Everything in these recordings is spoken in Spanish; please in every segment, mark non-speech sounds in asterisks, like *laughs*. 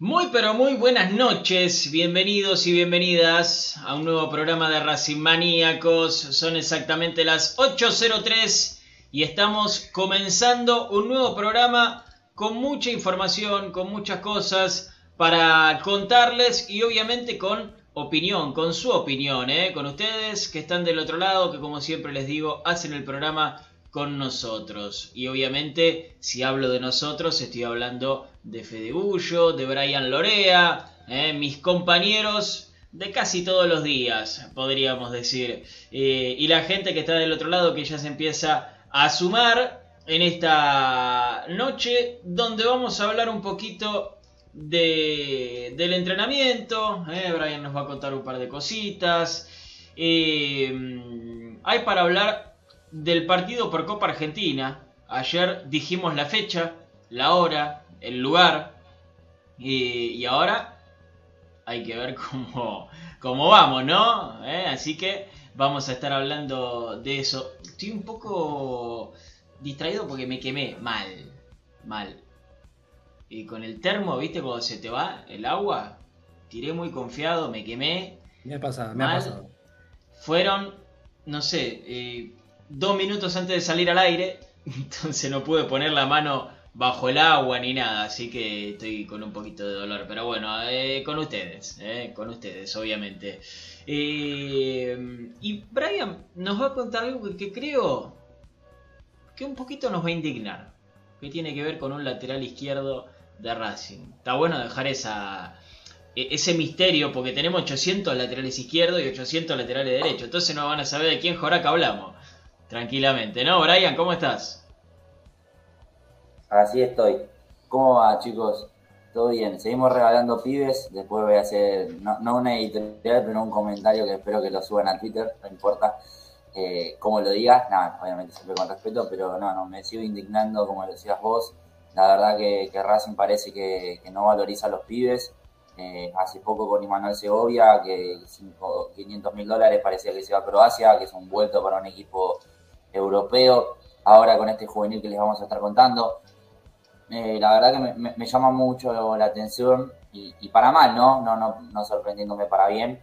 Muy pero muy buenas noches, bienvenidos y bienvenidas a un nuevo programa de Racing Maníacos. Son exactamente las 8.03 y estamos comenzando un nuevo programa con mucha información, con muchas cosas para contarles y obviamente con opinión, con su opinión, ¿eh? con ustedes que están del otro lado, que como siempre les digo, hacen el programa con nosotros. Y obviamente, si hablo de nosotros, estoy hablando de Fede Bullo, de Brian Lorea, ¿eh? mis compañeros de casi todos los días, podríamos decir. Eh, y la gente que está del otro lado, que ya se empieza a sumar en esta noche, donde vamos a hablar un poquito de, del entrenamiento. ¿eh? Brian nos va a contar un par de cositas. Eh, hay para hablar del partido por Copa Argentina. Ayer dijimos la fecha, la hora, el lugar. Y, y ahora hay que ver *laughs* cómo, cómo vamos, ¿no? ¿Eh? Así que vamos a estar hablando de eso. Estoy un poco distraído porque me quemé mal. Mal. Y con el termo, ¿viste? Cuando se te va el agua. Tiré muy confiado, me quemé. Me ha pasado, me ha Mal. pasado. Fueron, no sé, eh, dos minutos antes de salir al aire. *laughs* Entonces no pude poner la mano bajo el agua ni nada. Así que estoy con un poquito de dolor. Pero bueno, eh, con ustedes, eh, con ustedes, obviamente. Eh, y Brian nos va a contar algo que, creo que un poquito nos va a indignar. Que tiene que ver con un lateral izquierdo de Racing. Está bueno dejar e- ese misterio porque tenemos 800 laterales izquierdos y 800 laterales derechos. Entonces no van a saber de quién joraca hablamos. Tranquilamente, ¿no? Brian, ¿cómo estás? Así estoy. ¿Cómo va, chicos? Todo bien. Seguimos regalando pibes. Después voy a hacer, no, no una editorial, pero un comentario que espero que lo suban a Twitter. No importa eh, cómo lo digas. Nada, obviamente siempre con respeto, pero no, no, me sigo indignando, como lo decías vos. La verdad que, que Racing parece que, no valoriza los pibes. Eh, hace poco con Imanuel Segovia, que cinco- 500 mil dólares parecía que se iba a Croacia, que es un vuelto para un equipo europeo. Ahora con este juvenil que les vamos a estar contando. Eh, la verdad que me, llama mucho la atención y, y para mal, ¿no? No, no, sorprendiéndome para bien,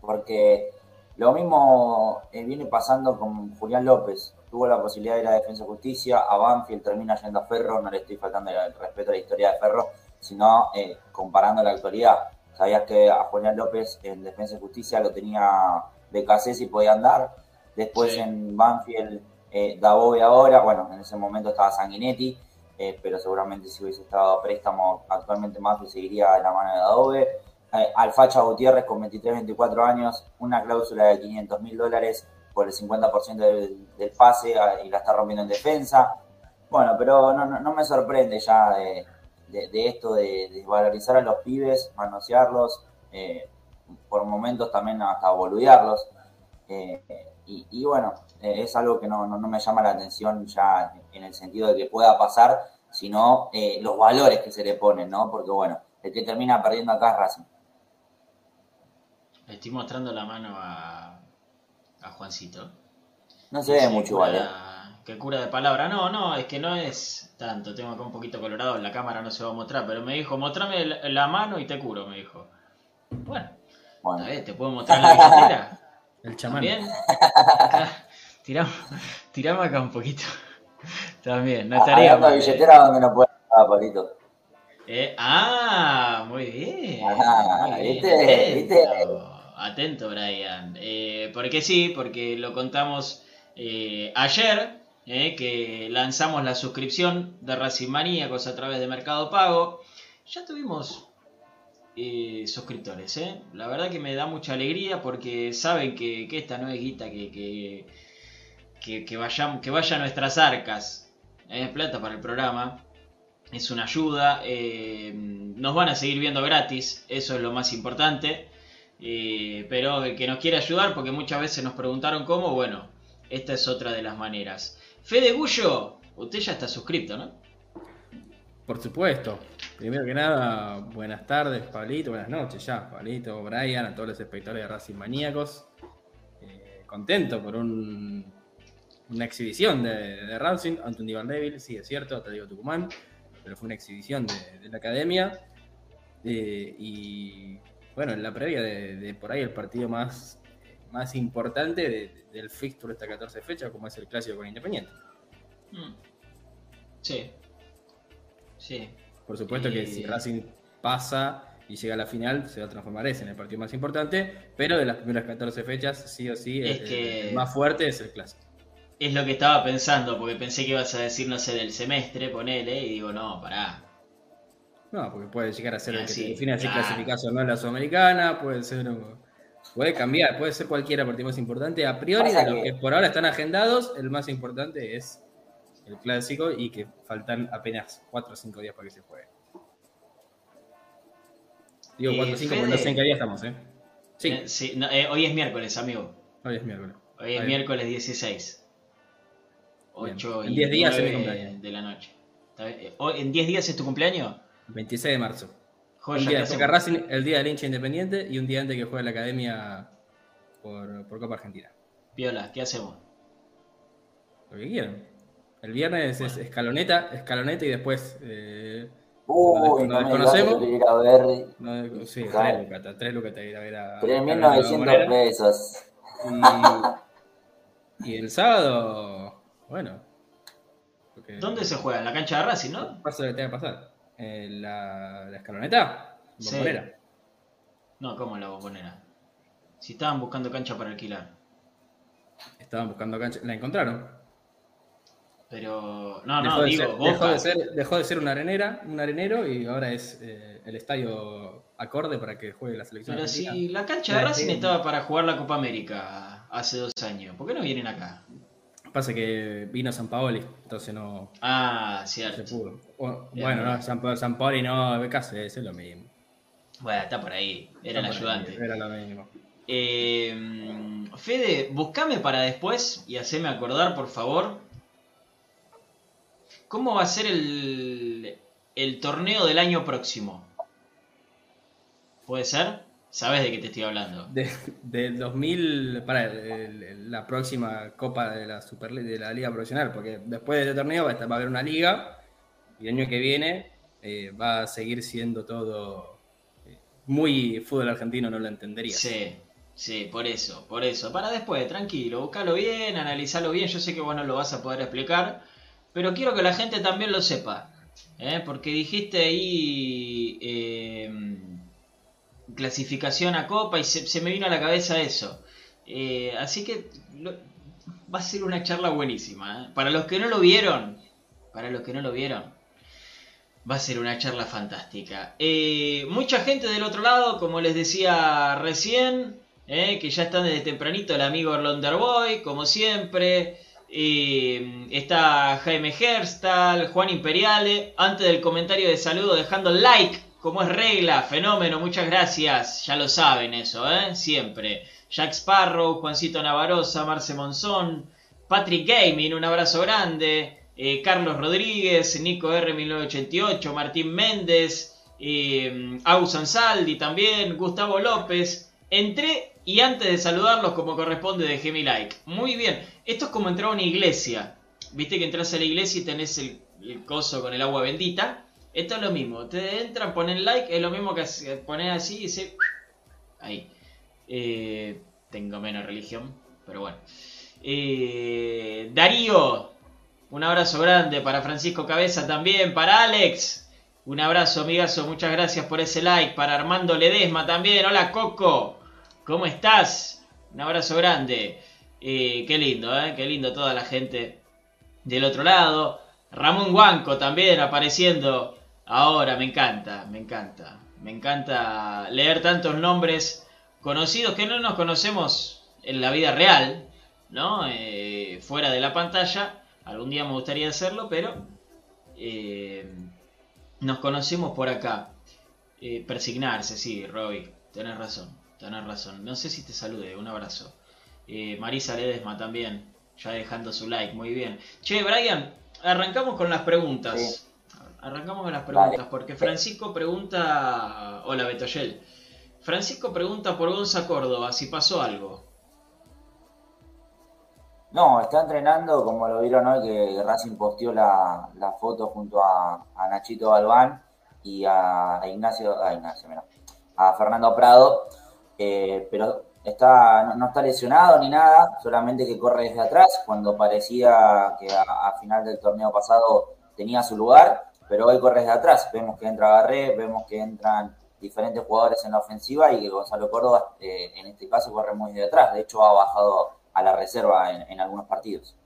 porque lo mismo eh, viene pasando con Julián López. Tuvo la posibilidad de ir a Defensa y Justicia, a Banfield termina yendo a Ferro, no le estoy faltando el respeto a la historia de Ferro, sino eh, comparando la actualidad. Sabías que a Julián López en Defensa y Justicia lo tenía BKC si podía andar, después Sí. en Banfield eh, Dabove ahora, bueno, en ese momento estaba Sanguinetti, eh, pero seguramente si hubiese estado a préstamo, actualmente Mafia seguiría de la mano de Adobe. Eh, Alfacha Gutiérrez con 23, 24 años, una cláusula de 500 mil dólares por el 50% del, del pase ah, y la está rompiendo en defensa. Bueno, pero no, no, no me sorprende ya de, de- de esto de, de valorizar a los pibes, manosearlos, eh, por momentos también hasta boludearlos. Eh, y, y, bueno, eh, es algo que no, no, no, me llama la atención ya en el sentido de que pueda pasar, sino eh, los valores que se le ponen, ¿no? Porque bueno, el que termina perdiendo acá es Racing. Le estoy mostrando la mano a, a Juancito. No se ve mucho igual, ¿eh? Que cura de palabra. No, no, es que no es tanto. Tengo acá un poquito colorado, en la cámara no se va a mostrar, pero me dijo, mostrame la, mano y te curo, me dijo. Bueno. ¿Te puedo mostrar la billetera? *laughs* El chamán. *laughs* Tiramos, tiramos acá un poquito. También, no estaría hablando de mal, ¿eh? billetera donde no puede ah. Eh, ah, muy bien. Ah, muy bien. ¿viste? Atento, ¿viste? atento, Brian. Eh, porque sí, porque lo contamos eh, ayer, eh, que lanzamos la suscripción de Racing Maníacos a través de Mercado Pago. Ya tuvimos eh, suscriptores, ¿eh? La verdad que me da mucha alegría porque saben que, esta no es guita que, que, que, que vaya, a nuestras arcas. Es plata para el programa es una ayuda. eh, nos van a seguir viendo gratis, eso es lo más importante. eh, pero el que nos quiere ayudar, porque muchas veces nos preguntaron cómo, bueno, esta es otra de las maneras. Fede Gullo, usted ya está suscrito, ¿no? Por supuesto. Primero que nada, buenas tardes, Pablito, buenas noches ya, Pablito, Brian, a todos los espectadores de Racing Maníacos. Eh, contento por un- una exhibición de, de Racing ante un Divan Devil, sí, es cierto, te digo Tucumán, pero fue una exhibición de, la academia. Eh, y bueno, en la previa de, de por ahí el partido más, más importante de- del fixture esta 14 fecha, como es el clásico con Independiente. Mm. Sí. Sí. Por supuesto que si Racing pasa y llega a la final, se va a transformar ese en el partido más importante, pero de las primeras 14 fechas, sí o sí, Es el, que- el más fuerte es el clásico. Es lo que estaba pensando, porque pensé que ibas a decir, no sé, del semestre, ponele, y digo, no, pará. No, porque puede llegar a ser el que sí, te define si clasificás o no en la Sudamericana, puede ser. Puede cambiar, puede ser cualquiera partido más importante. A priori, Pasa de los que- que por ahora están agendados, el más importante es el clásico y que faltan apenas 4 o 5 días para que se juegue. Digo Eh, 4 o 5 porque no sé en qué día estamos, ¿eh? Sí, Eh, sí, no, eh, hoy es miércoles, amigo. hoy es miércoles. Hoy es Ahí. miércoles 16. Bien. 8 En y 10 días es mi 9 cumpleaños. de la noche. ¿Está bien? Eh, hoy- ¿En 10 días es tu cumpleaños? 26 de marzo. Joya, un ¿qué día? Racing, el día del hincha independiente y un día antes que juegue la academia por, por Copa Argentina. Piola, ¿qué hacemos? Lo que quieran. El viernes es escaloneta, escaloneta y después. Eh, Uy, no que desconocemos. quiero ir a ver no, sí, tres lucas, tres lucas te ir a ver a. 3.900 a la pesos. Y, y el sábado, bueno. porque- ¿Dónde se juega? En la cancha de Racing, ¿no? Pasa lo que tenga que pasar. Eh, la, la escaloneta, Sí. bombonera. No, ¿cómo la bombonera? Si estaban buscando cancha para alquilar. Estaban buscando cancha, la encontraron. Pero. No, dejó, no, de digo, ser, dejó, de ser, dejó de ser una arenera, un arenero y ahora es eh, el estadio acorde para que juegue la selección. Pero argentina. si la cancha de Sí, Racing sí. estaba para jugar la Copa América hace dos años, ¿por qué no vienen acá? Pasa que vino San Paoli, entonces no Ah, se cierto. pudo. O- Bien. bueno, no, San, Pa- San Paoli no, casi es lo mismo. Bueno, está por ahí. Era el Está ahí, ayudante. Era lo mismo. Eh, Fede, buscame para después y haceme acordar, por favor. ¿Cómo va a ser el, el torneo del año próximo? ¿Puede ser? ¿Sabes de qué te estoy hablando? De, del 2000, para el- el- la próxima Copa de la Super de la Liga Profesional, porque después de este torneo va a, estar- va a haber una liga y el año que viene eh, va a seguir siendo todo eh, muy fútbol argentino, no lo entendería. Sí, sí, por eso, por eso. Para después, tranquilo, buscalo bien, analizalo bien. Yo sé que vos no lo vas a poder explicar, pero quiero que la gente también lo sepa. ¿eh? Porque dijiste ahí eh, clasificación a Copa y se, me vino a la cabeza eso. Eh, así que va a ser una charla buenísima. ¿eh? Para los que no lo vieron, para los que no lo vieron, Va a ser una charla fantástica. Mucha gente del otro lado, como les decía recién, que ya están desde tempranito, el amigo Boy, como siempre. Eh, está Jaime Herstal, Juan Imperiale. Antes del comentario de saludo, dejando like, como es regla, fenómeno, muchas gracias. Ya lo saben eso, ¿eh? siempre. Jack Sparrow, Juancito Navarroza, Marce Monzón, Patrick Gaming, un abrazo grande. eh, Carlos Rodríguez, Nico R. 1988, Martín Méndez, eh, Ausan Saldi también, Gustavo López. Entré y antes de saludarlos como corresponde dejé mi like. Muy bien, esto es como entrar a una iglesia. Viste que entras a la iglesia y tenés el, coso con el agua bendita. Esto es lo mismo, te entran, ponen like, es lo mismo que poner así y dice... Ahí. Eh, tengo menos religión, pero bueno. Eh, Darío, un abrazo grande para Francisco Cabeza también, para Alex. Un abrazo, amigazo, muchas gracias por ese like. Para Armando Ledesma también. Hola, Coco. ¿Cómo estás? Un abrazo grande. Eh, qué lindo, ¿eh? Qué lindo toda la gente del otro lado. Ramón Huanco también apareciendo ahora. Me encanta, me encanta. Me encanta leer tantos nombres conocidos que no nos conocemos en la vida real, ¿no? Eh, fuera de la pantalla. Algún día me gustaría hacerlo, pero nos conocemos por acá. Persignarse, sí, Roy, tenés razón, tenés razón. No sé si te salude, un abrazo. Eh, Marisa Ledesma también, ya dejando su like, muy bien. Che, Brian, arrancamos con las preguntas. Sí. Arrancamos con las preguntas, porque Francisco pregunta... Hola, Betoyel. Francisco pregunta por Gonza Córdoba si pasó algo. No, está entrenando, como lo vieron hoy, que Racing posteó la, la foto junto a, a Nachito Galván y a, a Ignacio, a Ignacio, mira, a Fernando Prado, pero está, no, está lesionado ni nada, solamente que corre desde atrás, cuando parecía que a, final del torneo pasado tenía su lugar, pero hoy corre desde atrás. Vemos que entra Garré, vemos que entran diferentes jugadores en la ofensiva y que Gonzalo Córdoba, eh, en este caso, corre muy de atrás. De hecho, ha bajado a la reserva en algunos partidos.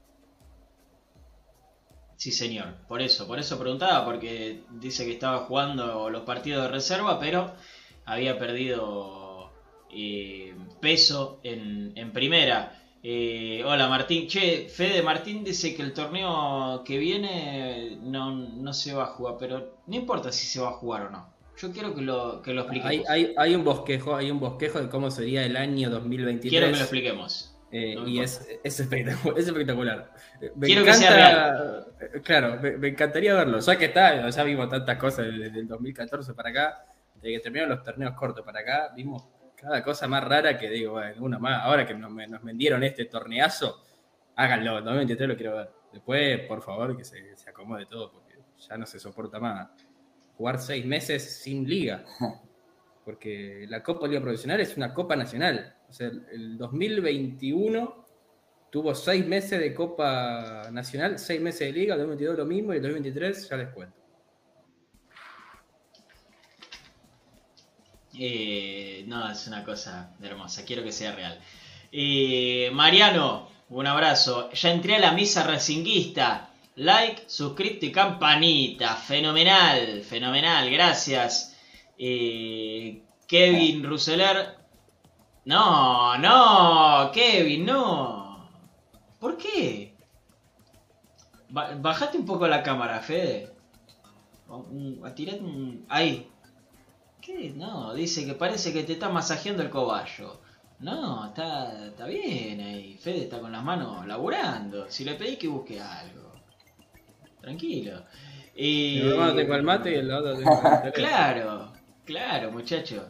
Sí, señor. Por eso, por eso preguntaba, porque dice que estaba jugando los partidos de reserva, pero había perdido eh, peso en, en primera. Eh, hola Martín. Che, Fede Martín dice que el torneo que viene no, no se va a jugar, pero no importa si se va a jugar o no. Yo quiero que lo, que lo expliquemos. Hay, hay, hay un bosquejo, hay un bosquejo de cómo sería el año 2023. Quiero que lo expliquemos. Eh, No y es, es, espectacular, es espectacular. Me Quiero que sea Claro, me, me encantaría verlo. Ya que está, ya vimos tantas cosas desde el 2014 para acá, desde que terminaron los torneos cortos para acá, vimos cada cosa más rara que digo, bueno, una más. Ahora que nos, nos vendieron este torneazo, háganlo, el 2023 lo quiero ver. Después, por favor, que se, se acomode todo, porque ya no se soporta más jugar seis meses sin liga. *laughs* Porque la Copa Liga Profesional es una Copa Nacional. O sea, el- el 2021 tuvo seis meses de Copa Nacional, seis meses de Liga, el 2022 lo mismo y el 2023 ya les cuento. Eh, no, es una cosa hermosa, quiero que sea real. Eh, Mariano, un abrazo. Ya entré a la misa racinguista. Like, suscripto y campanita. Fenomenal, fenomenal, gracias. Eh, Kevin Ruseler. No, no, Kevin, no. ¿Por qué? Ba- bajate un poco la cámara, Fede. Un- un- Ahí, ¿Qué? No, dice que parece que te está masajeando el cobayo. No, está, está bien ahí. Fede está con las manos laburando. Si le pedí que busque algo. Tranquilo. Y... En uno tengo el mate y tengo el teléfono. Claro, claro, muchacho.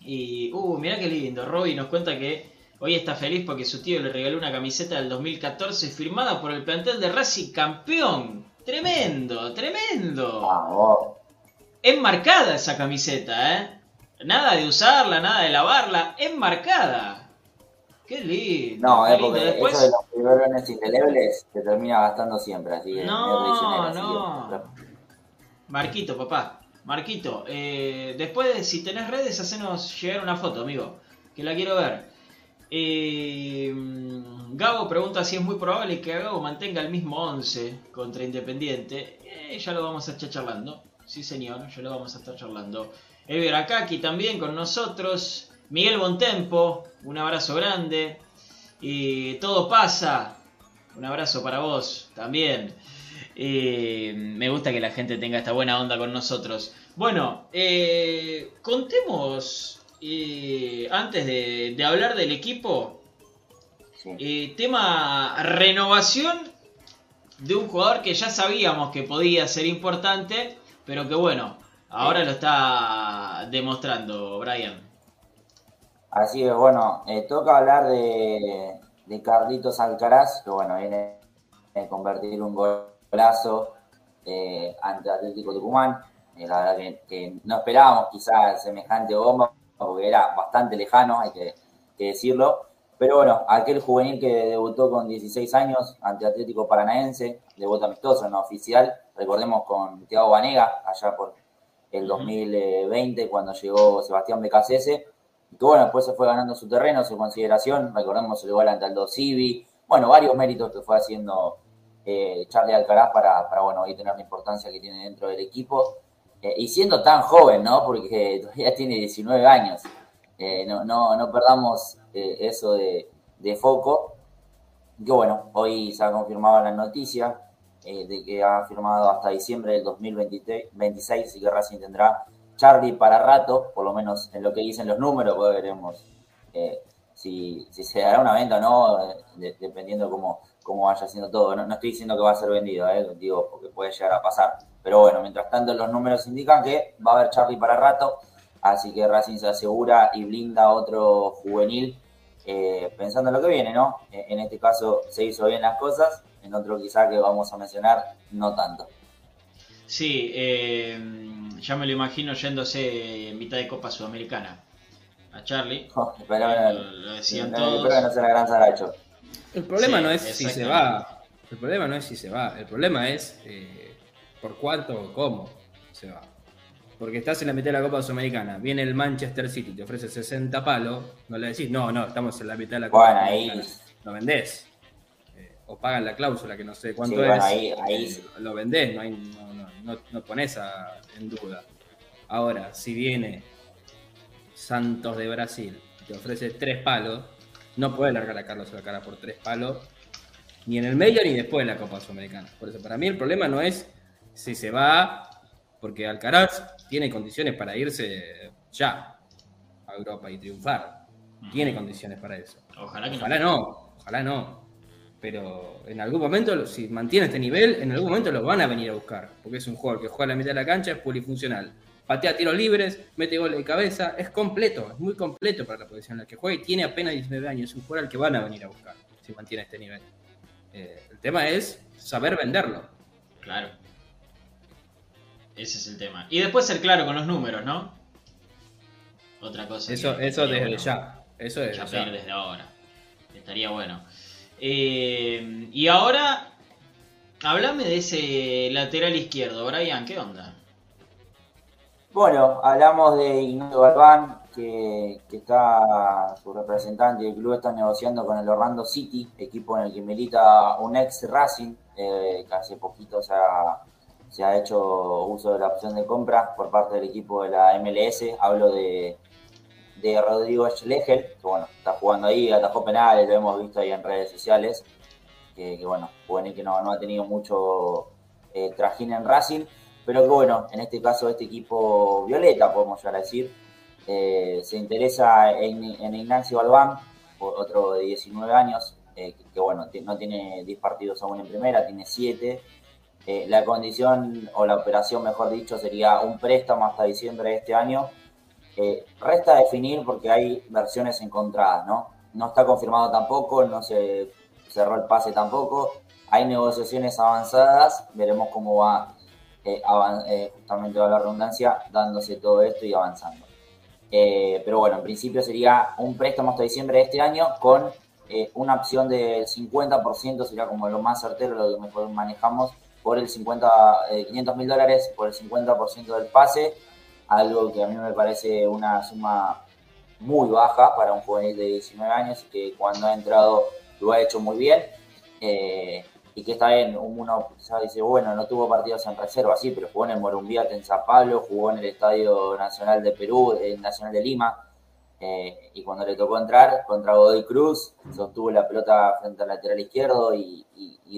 Y, uh, mirá qué lindo. Robbie nos cuenta que hoy está feliz porque su tío le regaló una camiseta del 2014 firmada por el plantel de Racing campeón. Tremendo, tremendo. Vamos. Enmarcada esa camiseta, ¿eh? Nada de usarla, nada de lavarla, enmarcada. Qué lindo. No, qué es lindo. porque Después, eso de los biberones indelebles se termina gastando siempre, así No, así no. que- Marquito, papá. Marquito, eh, después si tenés redes, hacenos llegar una foto, amigo. Que la quiero ver. Eh, Gabo pregunta si es muy probable que Gabo mantenga el mismo 11 contra Independiente. Eh, ya lo vamos a estar charlando. Sí, señor, ya lo vamos a estar charlando. Ever Akaki también con nosotros. Miguel Bontempo, un abrazo grande. Y todo pasa. Un abrazo para vos también. Eh, me gusta que la gente tenga esta buena onda con nosotros. Bueno, eh, contemos eh, antes de, de hablar del equipo, Sí. eh, tema renovación de un jugador que ya sabíamos que podía ser importante, pero que bueno, ahora lo está demostrando Brian. Así es, bueno, eh, toca hablar de, de Carlitos Alcaraz, que bueno, viene a convertir un golazo eh, ante Atlético Tucumán. Eh, la verdad que, que no esperábamos quizás semejante bomba, porque era bastante lejano, hay que, que decirlo. Pero bueno, aquel juvenil que debutó con 16 años ante Atlético Paranaense, debut amistoso, no oficial, recordemos con Thiago Banega, allá por el Ujú. 2020, cuando llegó Sebastián Becasese, y que bueno, después se fue ganando su terreno, su consideración, recordemos el gol ante Aldo Civi, bueno, varios méritos que fue haciendo eh, Charlie Alcaraz para, para, bueno, hoy tener la importancia que tiene dentro del equipo, eh, y siendo tan joven, ¿no? Porque *laughs* todavía tiene 19 años, Eh, no, no, no perdamos eh, eso de, de foco, que bueno, hoy se ha confirmado la noticia eh, de que ha firmado hasta diciembre del 2026, así que Racing tendrá Charlie para rato, por lo menos en lo que dicen los números, pues veremos eh, si, si se dará una venta o no, eh, de- dependiendo cómo, cómo vaya haciendo todo. No, no estoy diciendo que va a ser vendido, eh, digo, porque puede llegar a pasar. Pero bueno, mientras tanto los números indican que va a haber Charlie para rato, así que Racing se asegura y blinda otro juvenil eh, pensando en lo que viene, ¿no? Eh, En este caso se hizo bien las cosas, en otro quizá que vamos a mencionar, no tanto. Sí, eh, ya me lo imagino yéndose en mitad de Copa Sudamericana. A Charlie. *laughs* Espero, Eh, lo, lo decían no, todos. espero que no sea la gran Saracho. El problema Sí, no es si se va. El problema no es si se va. El problema es eh, por cuánto o cómo se va. Porque estás en la mitad de la Copa Sudamericana. Viene el Manchester City, te ofrece 60 palos. No le decís, no, no, estamos en la mitad de la Copa Bueno, ahí- Sudamericana. Lo vendés. Eh, o pagan la cláusula, que no sé cuánto Sí, es. ahí- ahí eh. Lo vendés, no, hay, no, no, no, pones a- en duda. Ahora, si viene Santos de Brasil y te ofrece tres palos, no puede largar a Carlos a la cara por tres palos, ni en el medio ni después de la Copa Sudamericana. Por eso, para mí el problema no es si se va, porque Alcaraz tiene condiciones para irse ya a Europa y triunfar. Tiene condiciones para eso. Ojalá que Ojalá no. no, ojalá no. Pero en algún momento, si mantiene este nivel, en algún momento lo van a venir a buscar. Porque es un jugador que juega a la mitad de la cancha, es polifuncional. Patea tiros libres, mete goles de cabeza, es completo, es muy completo para la posición en la que juega y tiene apenas 19 años. Es un jugador al que van a venir a buscar si mantiene este nivel. Eh, el tema es saber venderlo. Claro. Ese es el tema. Y después ser claro con los números, ¿no? Otra cosa. Eso, que eso desde bueno. ya. Eso desde Ya desde ahora. Estaría bueno. Eh, y ahora, hablame de ese lateral izquierdo, Brian, ¿qué onda? Bueno, hablamos de Ignacio Galván, que, que está su representante del club está negociando con el Orlando City, equipo en el que milita un ex Racing, eh, que hace poquito se ha, se ha hecho uso de la opción de compra por parte del equipo de la MLS. Hablo de, de Rodrigo Schlegel, que bueno, está jugando ahí, atajó penales, lo hemos visto ahí en redes sociales, que, que bueno, juvenil que no, no ha tenido mucho eh, trajín en Racing pero que bueno, en este caso este equipo violeta, podemos llegar a decir, eh, se interesa en, Ignacio Albán, otro de 19 años, eh, que, que, bueno, no tiene 10 partidos aún en primera, tiene 7. Eh, la condición o la operación, mejor dicho, sería un préstamo hasta diciembre de este año. Eh, resta definir porque hay versiones encontradas, ¿no? No está confirmado tampoco, no se cerró el pase tampoco. Hay negociaciones avanzadas, veremos cómo va eh, eh, justamente a la redundancia, dándose todo esto y avanzando. Eh, pero bueno, en principio sería un préstamo hasta diciembre de este año con una opción del 50%, sería como lo más certero, lo que mejor manejamos, por el 50, 500 mil dólares, por el 50% del pase, algo que a mí me parece una suma muy baja para un juvenil de 19 años y que cuando ha entrado lo ha hecho muy bien. Eh, y que está bien, uno quizás dice, bueno, no tuvo partidos en reserva, sí, pero jugó en el Morumbiate en San Pablo, jugó en el Estadio Nacional de Perú, el Nacional de Lima, eh, y cuando le tocó entrar contra Godoy Cruz, sostuvo la pelota frente al lateral izquierdo y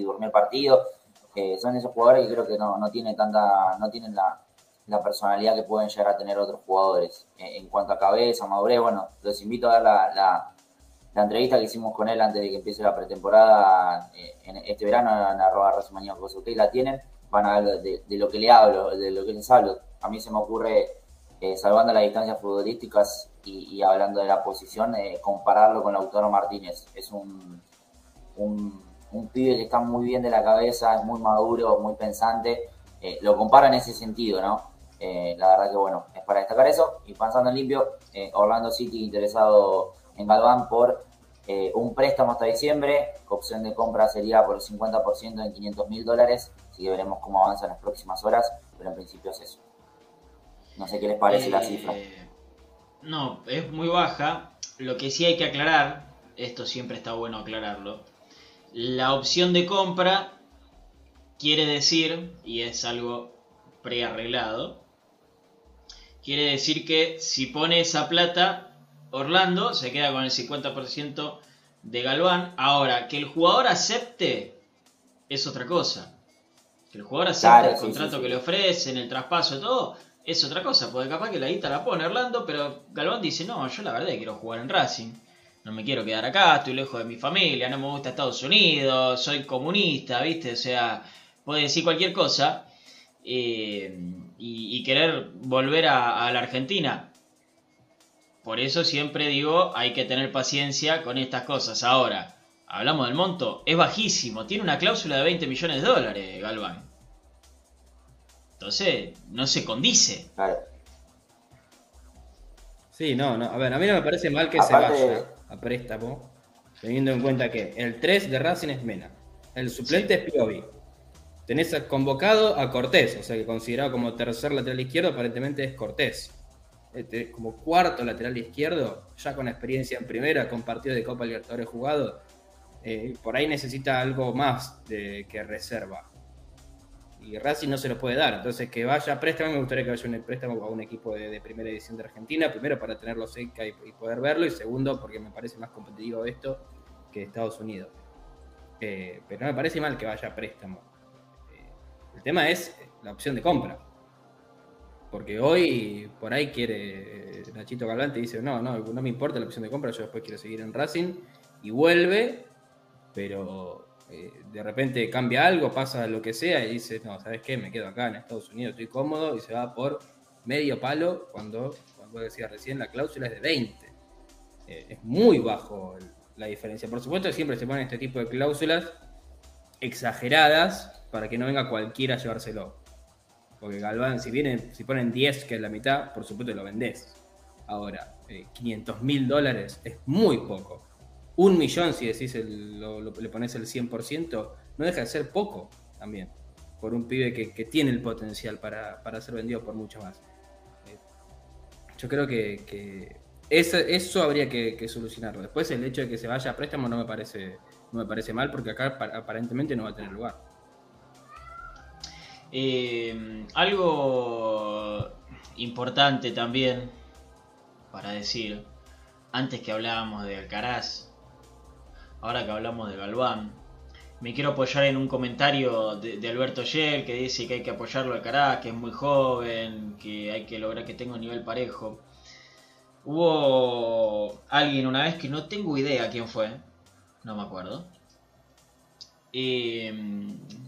durmió el partido. Son esos jugadores que creo que no, no tienen tanta, no tienen la, personalidad que pueden llegar a tener otros jugadores. Eh, en cuanto a cabeza, madurez, bueno, los invito a ver la, la, entrevista que hicimos con él antes de que empiece la pretemporada eh, este verano en arroba Racimaniacos. Ustedes la tienen, van a ver de, lo que le hablo, de lo que les hablo. A mí se me ocurre, eh, salvando las distancias futbolísticas y, hablando de la posición, compararlo con Lautaro Martínez. Es un, un, pibe que está muy bien de la cabeza, es muy maduro, muy pensante. Eh, lo compara en ese sentido, ¿no? Eh, la verdad que bueno, es para destacar eso. Y pasando en limpio, eh, Orlando City interesado en Galván por un préstamo hasta diciembre. Opción de compra sería por el 50% en 500 mil dólares. Así que veremos cómo avanza en las próximas horas. Pero en principio es eso. No sé qué les parece la cifra. No, es muy baja. Lo que sí hay que aclarar, esto siempre está bueno aclararlo. La opción de compra quiere decir, y es algo prearreglado, quiere decir que si pone esa plata, Orlando se queda con el 50% de Galván. Ahora, que el jugador acepte es otra cosa. Que el jugador acepte claro, el sí, contrato sí, sí. que le ofrecen, el traspaso todo, es otra cosa. Porque capaz que la guita la pone Orlando, pero Galván dice, no, yo la verdad quiero jugar en Racing. No me quiero quedar acá, estoy lejos de mi familia, no me gusta Estados Unidos, soy comunista, ¿viste? O sea, puede decir cualquier cosa eh, y, y, querer volver a, a, la Argentina. Por eso siempre digo, hay que tener paciencia con estas cosas. Ahora, hablamos del monto, es bajísimo, tiene una cláusula de 20 millones de dólares, Galván. Entonces, no se condice. Claro. Sí, no, no. A ver, a mí no me parece mal que Aparte... se vaya a préstamo, teniendo en cuenta que el 3 de Racing es Mena, el suplente sí. es Piovi, tenés convocado a Cortés, o sea que considerado como tercer lateral izquierdo, aparentemente es Cortés. Este, como cuarto lateral izquierdo, ya con experiencia en primera, con partidos de Copa Libertadores jugado, eh, por ahí necesita algo más de, que reserva. Y Racing no se lo puede dar. Entonces, que vaya a préstamo, me gustaría que vaya un préstamo a un equipo de, primera edición de Argentina. Primero, para tenerlo cerca y, poder verlo. Y segundo, porque me parece más competitivo esto que Estados Unidos. Eh, pero no me parece mal que vaya a préstamo el tema es la opción de compra. Porque hoy por ahí quiere Nachito Galvante dice, no, no, no me importa la opción de compra, yo después quiero seguir en Racing y vuelve, pero eh, de repente cambia algo, pasa lo que sea y dice, no, ¿sabes qué? Me quedo acá en Estados Unidos, estoy cómodo y se va por medio palo cuando, cuando decía recién, la cláusula es de 20. Eh, es muy bajo la diferencia. Por supuesto, siempre se ponen este tipo de cláusulas exageradas para que no venga cualquiera a llevárselo. Porque Galván, si vienen, si ponen 10, que es la mitad, por supuesto lo vendés. Ahora, eh, 500 mil dólares es muy poco. Un millón, si decís lo, le pones el 100%, no deja de ser poco también. Por un pibe que, tiene el potencial para, para, ser vendido por mucho más. Eh, yo creo que, eso, habría que, que, solucionarlo. Después el hecho de que se vaya a préstamo no me parece, no me parece mal porque acá aparentemente no va a tener lugar. Eh, algo importante también para decir, antes que hablábamos de Alcaraz, ahora que hablamos de Galván, me quiero apoyar en un comentario de, Alberto Yel que dice que hay que apoyarlo a Alcaraz, que es muy joven, que hay que lograr que tenga un nivel parejo. Hubo alguien una vez que no tengo idea quién fue, no me acuerdo, eh,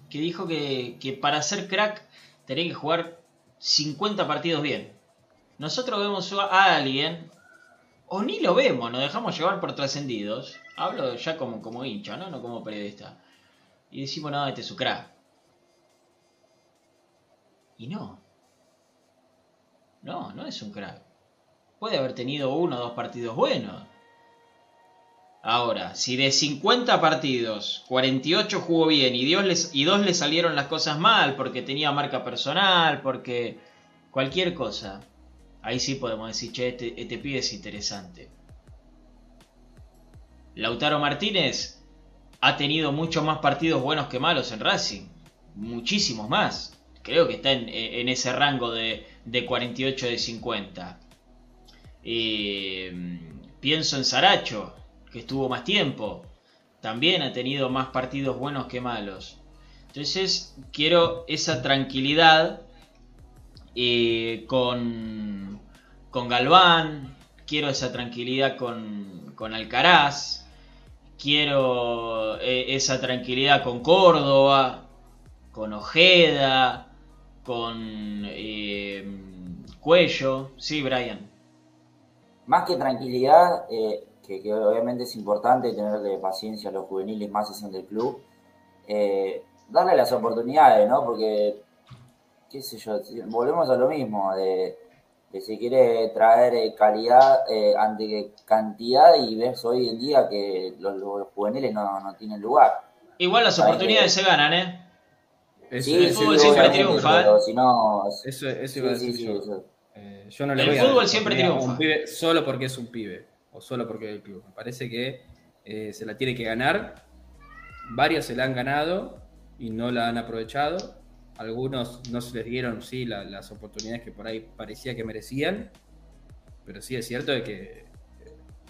que dijo que, que, para ser crack tenía que jugar 50 partidos bien. Nosotros vemos a alguien, o ni lo vemos, nos dejamos llevar por trascendidos. Hablo ya como, como hincha, ¿no? no como periodista. Y decimos, no, este es su crack. Y no. No, no es un crack. Puede haber tenido uno o dos partidos buenos Ahora, si de 50 partidos, 48 jugó bien y, y dos le salieron las cosas mal porque tenía marca personal, porque cualquier cosa, ahí sí podemos decir, che, este, este pibe es interesante. Lautaro Martínez ha tenido muchos más partidos buenos que malos en Racing. Muchísimos más. Creo que está en, en ese rango de, de, 48 de 50. Eh, pienso en Saracho que estuvo más tiempo, también ha tenido más partidos buenos que malos. Entonces quiero esa tranquilidad eh, con, con Galván, quiero esa tranquilidad con, con Alcaraz, quiero eh, esa tranquilidad con Córdoba, con Ojeda, con eh, Cuello. Sí, Brian. Más que tranquilidad, eh, que, que obviamente es importante tenerle paciencia a los juveniles más son del club, eh, darle las oportunidades, ¿no? Porque, qué sé yo, volvemos a lo mismo, de, de si quiere traer eh, calidad eh, ante cantidad y ves hoy en día que los, los juveniles no, no tienen lugar. Igual las oportunidades que- se ganan, ¿eh? Eso, Sí, el fútbol siempre triunfa, pero si no... eso, eso sí, iba a decir sí, yo. eso. Eh, yo no le El voy fútbol siempre triunfa. un pibe solo porque es un pibe o solo porque es el club. Me parece que eh, se la tiene que ganar. Varios se la han ganado y no la han aprovechado. Algunos no se les dieron sí la- las oportunidades que por ahí parecía que merecían. Pero sí es cierto de que eh,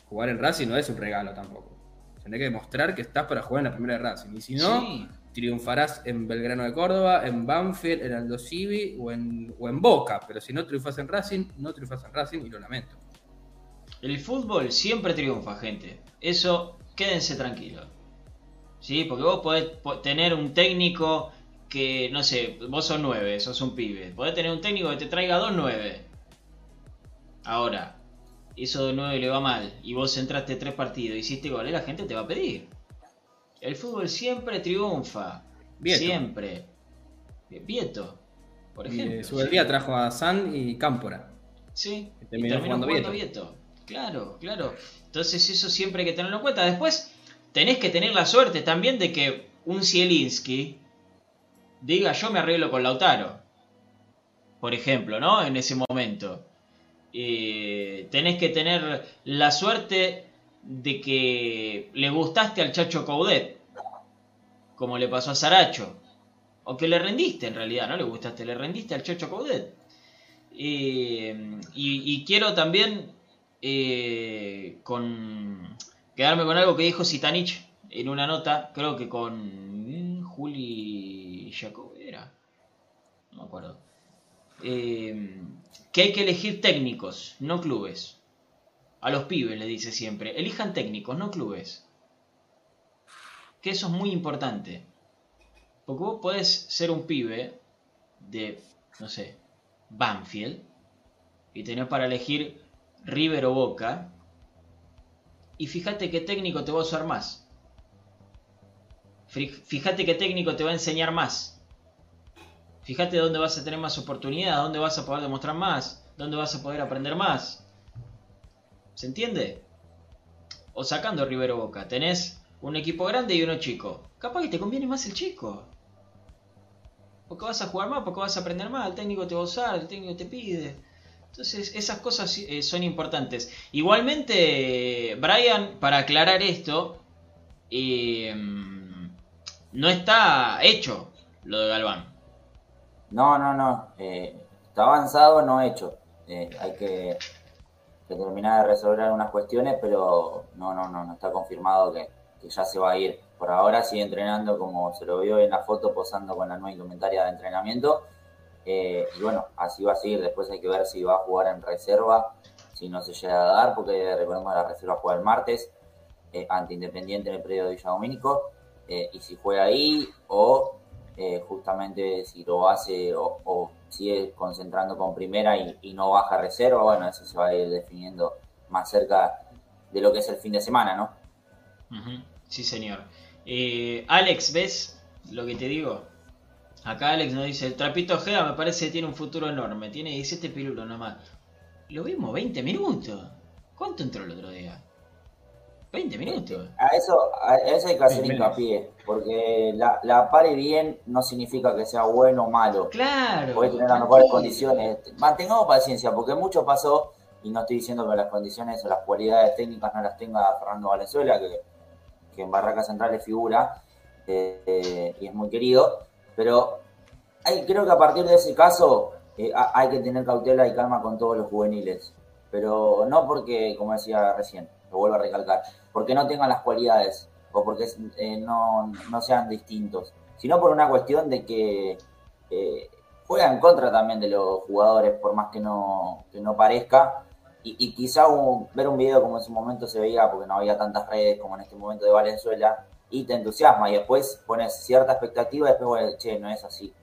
jugar en Racing no es un regalo tampoco. Tenés que demostrar que estás para jugar en la primera de Racing. Y si no, Sí. triunfarás en Belgrano de Córdoba, en Banfield, en Aldo Civi o en, o en Boca. Pero si no triunfas en Racing, no triunfas en Racing y lo lamento. El fútbol siempre triunfa, gente. Eso, quédense tranquilos. ¿Sí? Porque vos podés po- tener un técnico que, no sé, vos sos nueve, sos un pibe. Podés tener un técnico que te traiga dos nueve. Ahora, eso de nueve le va mal y vos entraste tres partidos, hiciste goles, la gente te va a pedir. El fútbol siempre triunfa. Vieto. Siempre. Vieto, por Y ejemplo. eh, su día trajo a San y Cámpora. Sí, y terminó terminó jugando jugando Vieto. Vieto. Claro, claro. Entonces eso siempre hay que tenerlo en cuenta. Después tenés que tener la suerte también de que un Zielinski diga yo me arreglo con Lautaro. Por ejemplo, ¿no? En ese momento. Tenés que tener la suerte de que le gustaste al Chacho Coudet. Como le pasó a Saracho. O que le rendiste en realidad, no le gustaste, le rendiste al Chacho Coudet. Eh, y, quiero también eh, quedarme con algo que dijo Sitanich en una nota, creo que con mm, Juli Era, no me acuerdo, Eh, que hay que elegir técnicos, no clubes. A los pibes les dice siempre, elijan técnicos, no clubes. Que eso es muy importante. Porque vos podés ser un pibe de, no sé, Banfield y tenés para elegir River o Boca. Y fíjate qué técnico te va a usar más. Fí- Fíjate qué técnico te va a enseñar más. Fíjate dónde vas a tener más oportunidad, dónde vas a poder demostrar más, dónde vas a poder aprender más. ¿Se entiende? O sacando River o Boca, tenés un equipo grande y uno chico. Capaz que te conviene más el chico. Porque vas a jugar más, porque vas a aprender más, el técnico te va a usar, el técnico te pide. Entonces, esas cosas eh, son importantes. Igualmente, Brian, para aclarar esto, eh, no está hecho lo de Galván. No, no, no. eh, está avanzado, no hecho. Eh, hay que, que terminar de resolver algunas cuestiones, pero no, no, no, no está confirmado que, ya se va a ir. Por ahora sigue entrenando como se lo vio en la foto, posando con la nueva indumentaria de entrenamiento. Eh, y bueno, así va a seguir. Después hay que ver si va a jugar en reserva, si no se llega a dar, porque recordemos que la reserva juega el martes ante Independiente en el predio de Villa. Eh, y si juega ahí o eh, justamente si lo hace o, o sigue concentrando con primera y, no baja reserva, bueno, eso se va a ir definiendo más cerca de lo que es el fin de semana, ¿no? Sí, señor. Eh, Alex, ¿ves lo que te digo? Acá Alex nos dice, el trapito Ojeda me parece que tiene un futuro enorme, tiene 17 pirulos nomás. Lo vimos 20 minutos. ¿Cuánto entró el otro día? 20 minutos. A eso, a eso hay que hacer hincapié, porque la, la pare bien no significa que sea bueno o malo. Claro. Puede tener las mejores condiciones. Mantengamos paciencia, porque mucho pasó, y no estoy diciendo que las condiciones o las cualidades técnicas no las tenga Fernando Valenzuela, que, que en Barraca Central es figura eh, eh, y es muy querido, pero hay, creo que a partir de ese caso eh, ha- hay que tener cautela y calma con todos los juveniles. Pero no porque, como decía recién, lo vuelvo a recalcar, porque no tengan las cualidades o porque eh, no, no sean distintos, sino por una cuestión de que eh, juega en contra también de los jugadores, por más que no, que no parezca. Y, y quizá un- ver un video como en su momento se veía, porque no había tantas redes como en este momento de Valenzuela, y te entusiasma y después pones cierta expectativa y después, bueno, che, no es así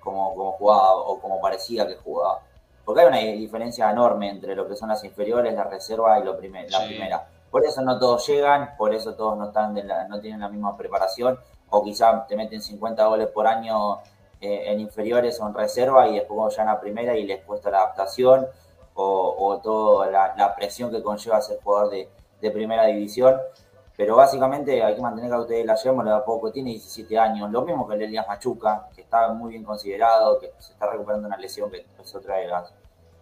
como, como jugaba o como parecía que jugaba. Porque hay una diferencia enorme entre lo que son las inferiores, la reserva y lo primer, la primera. Por eso no todos llegan, por eso todos no, la- tienen la misma preparación, o quizá te meten 50 goles por año eh, en inferiores o en reserva y después cuando llegan a primera y les cuesta la adaptación o, toda la, la presión que conlleva ser jugador de, primera división. Pero básicamente hay que mantener cautela. Llevémoslo de a poco, tiene 17 años. Lo mismo que el Elias Machuca, que está muy bien considerado, que se está recuperando una lesión que es otra de las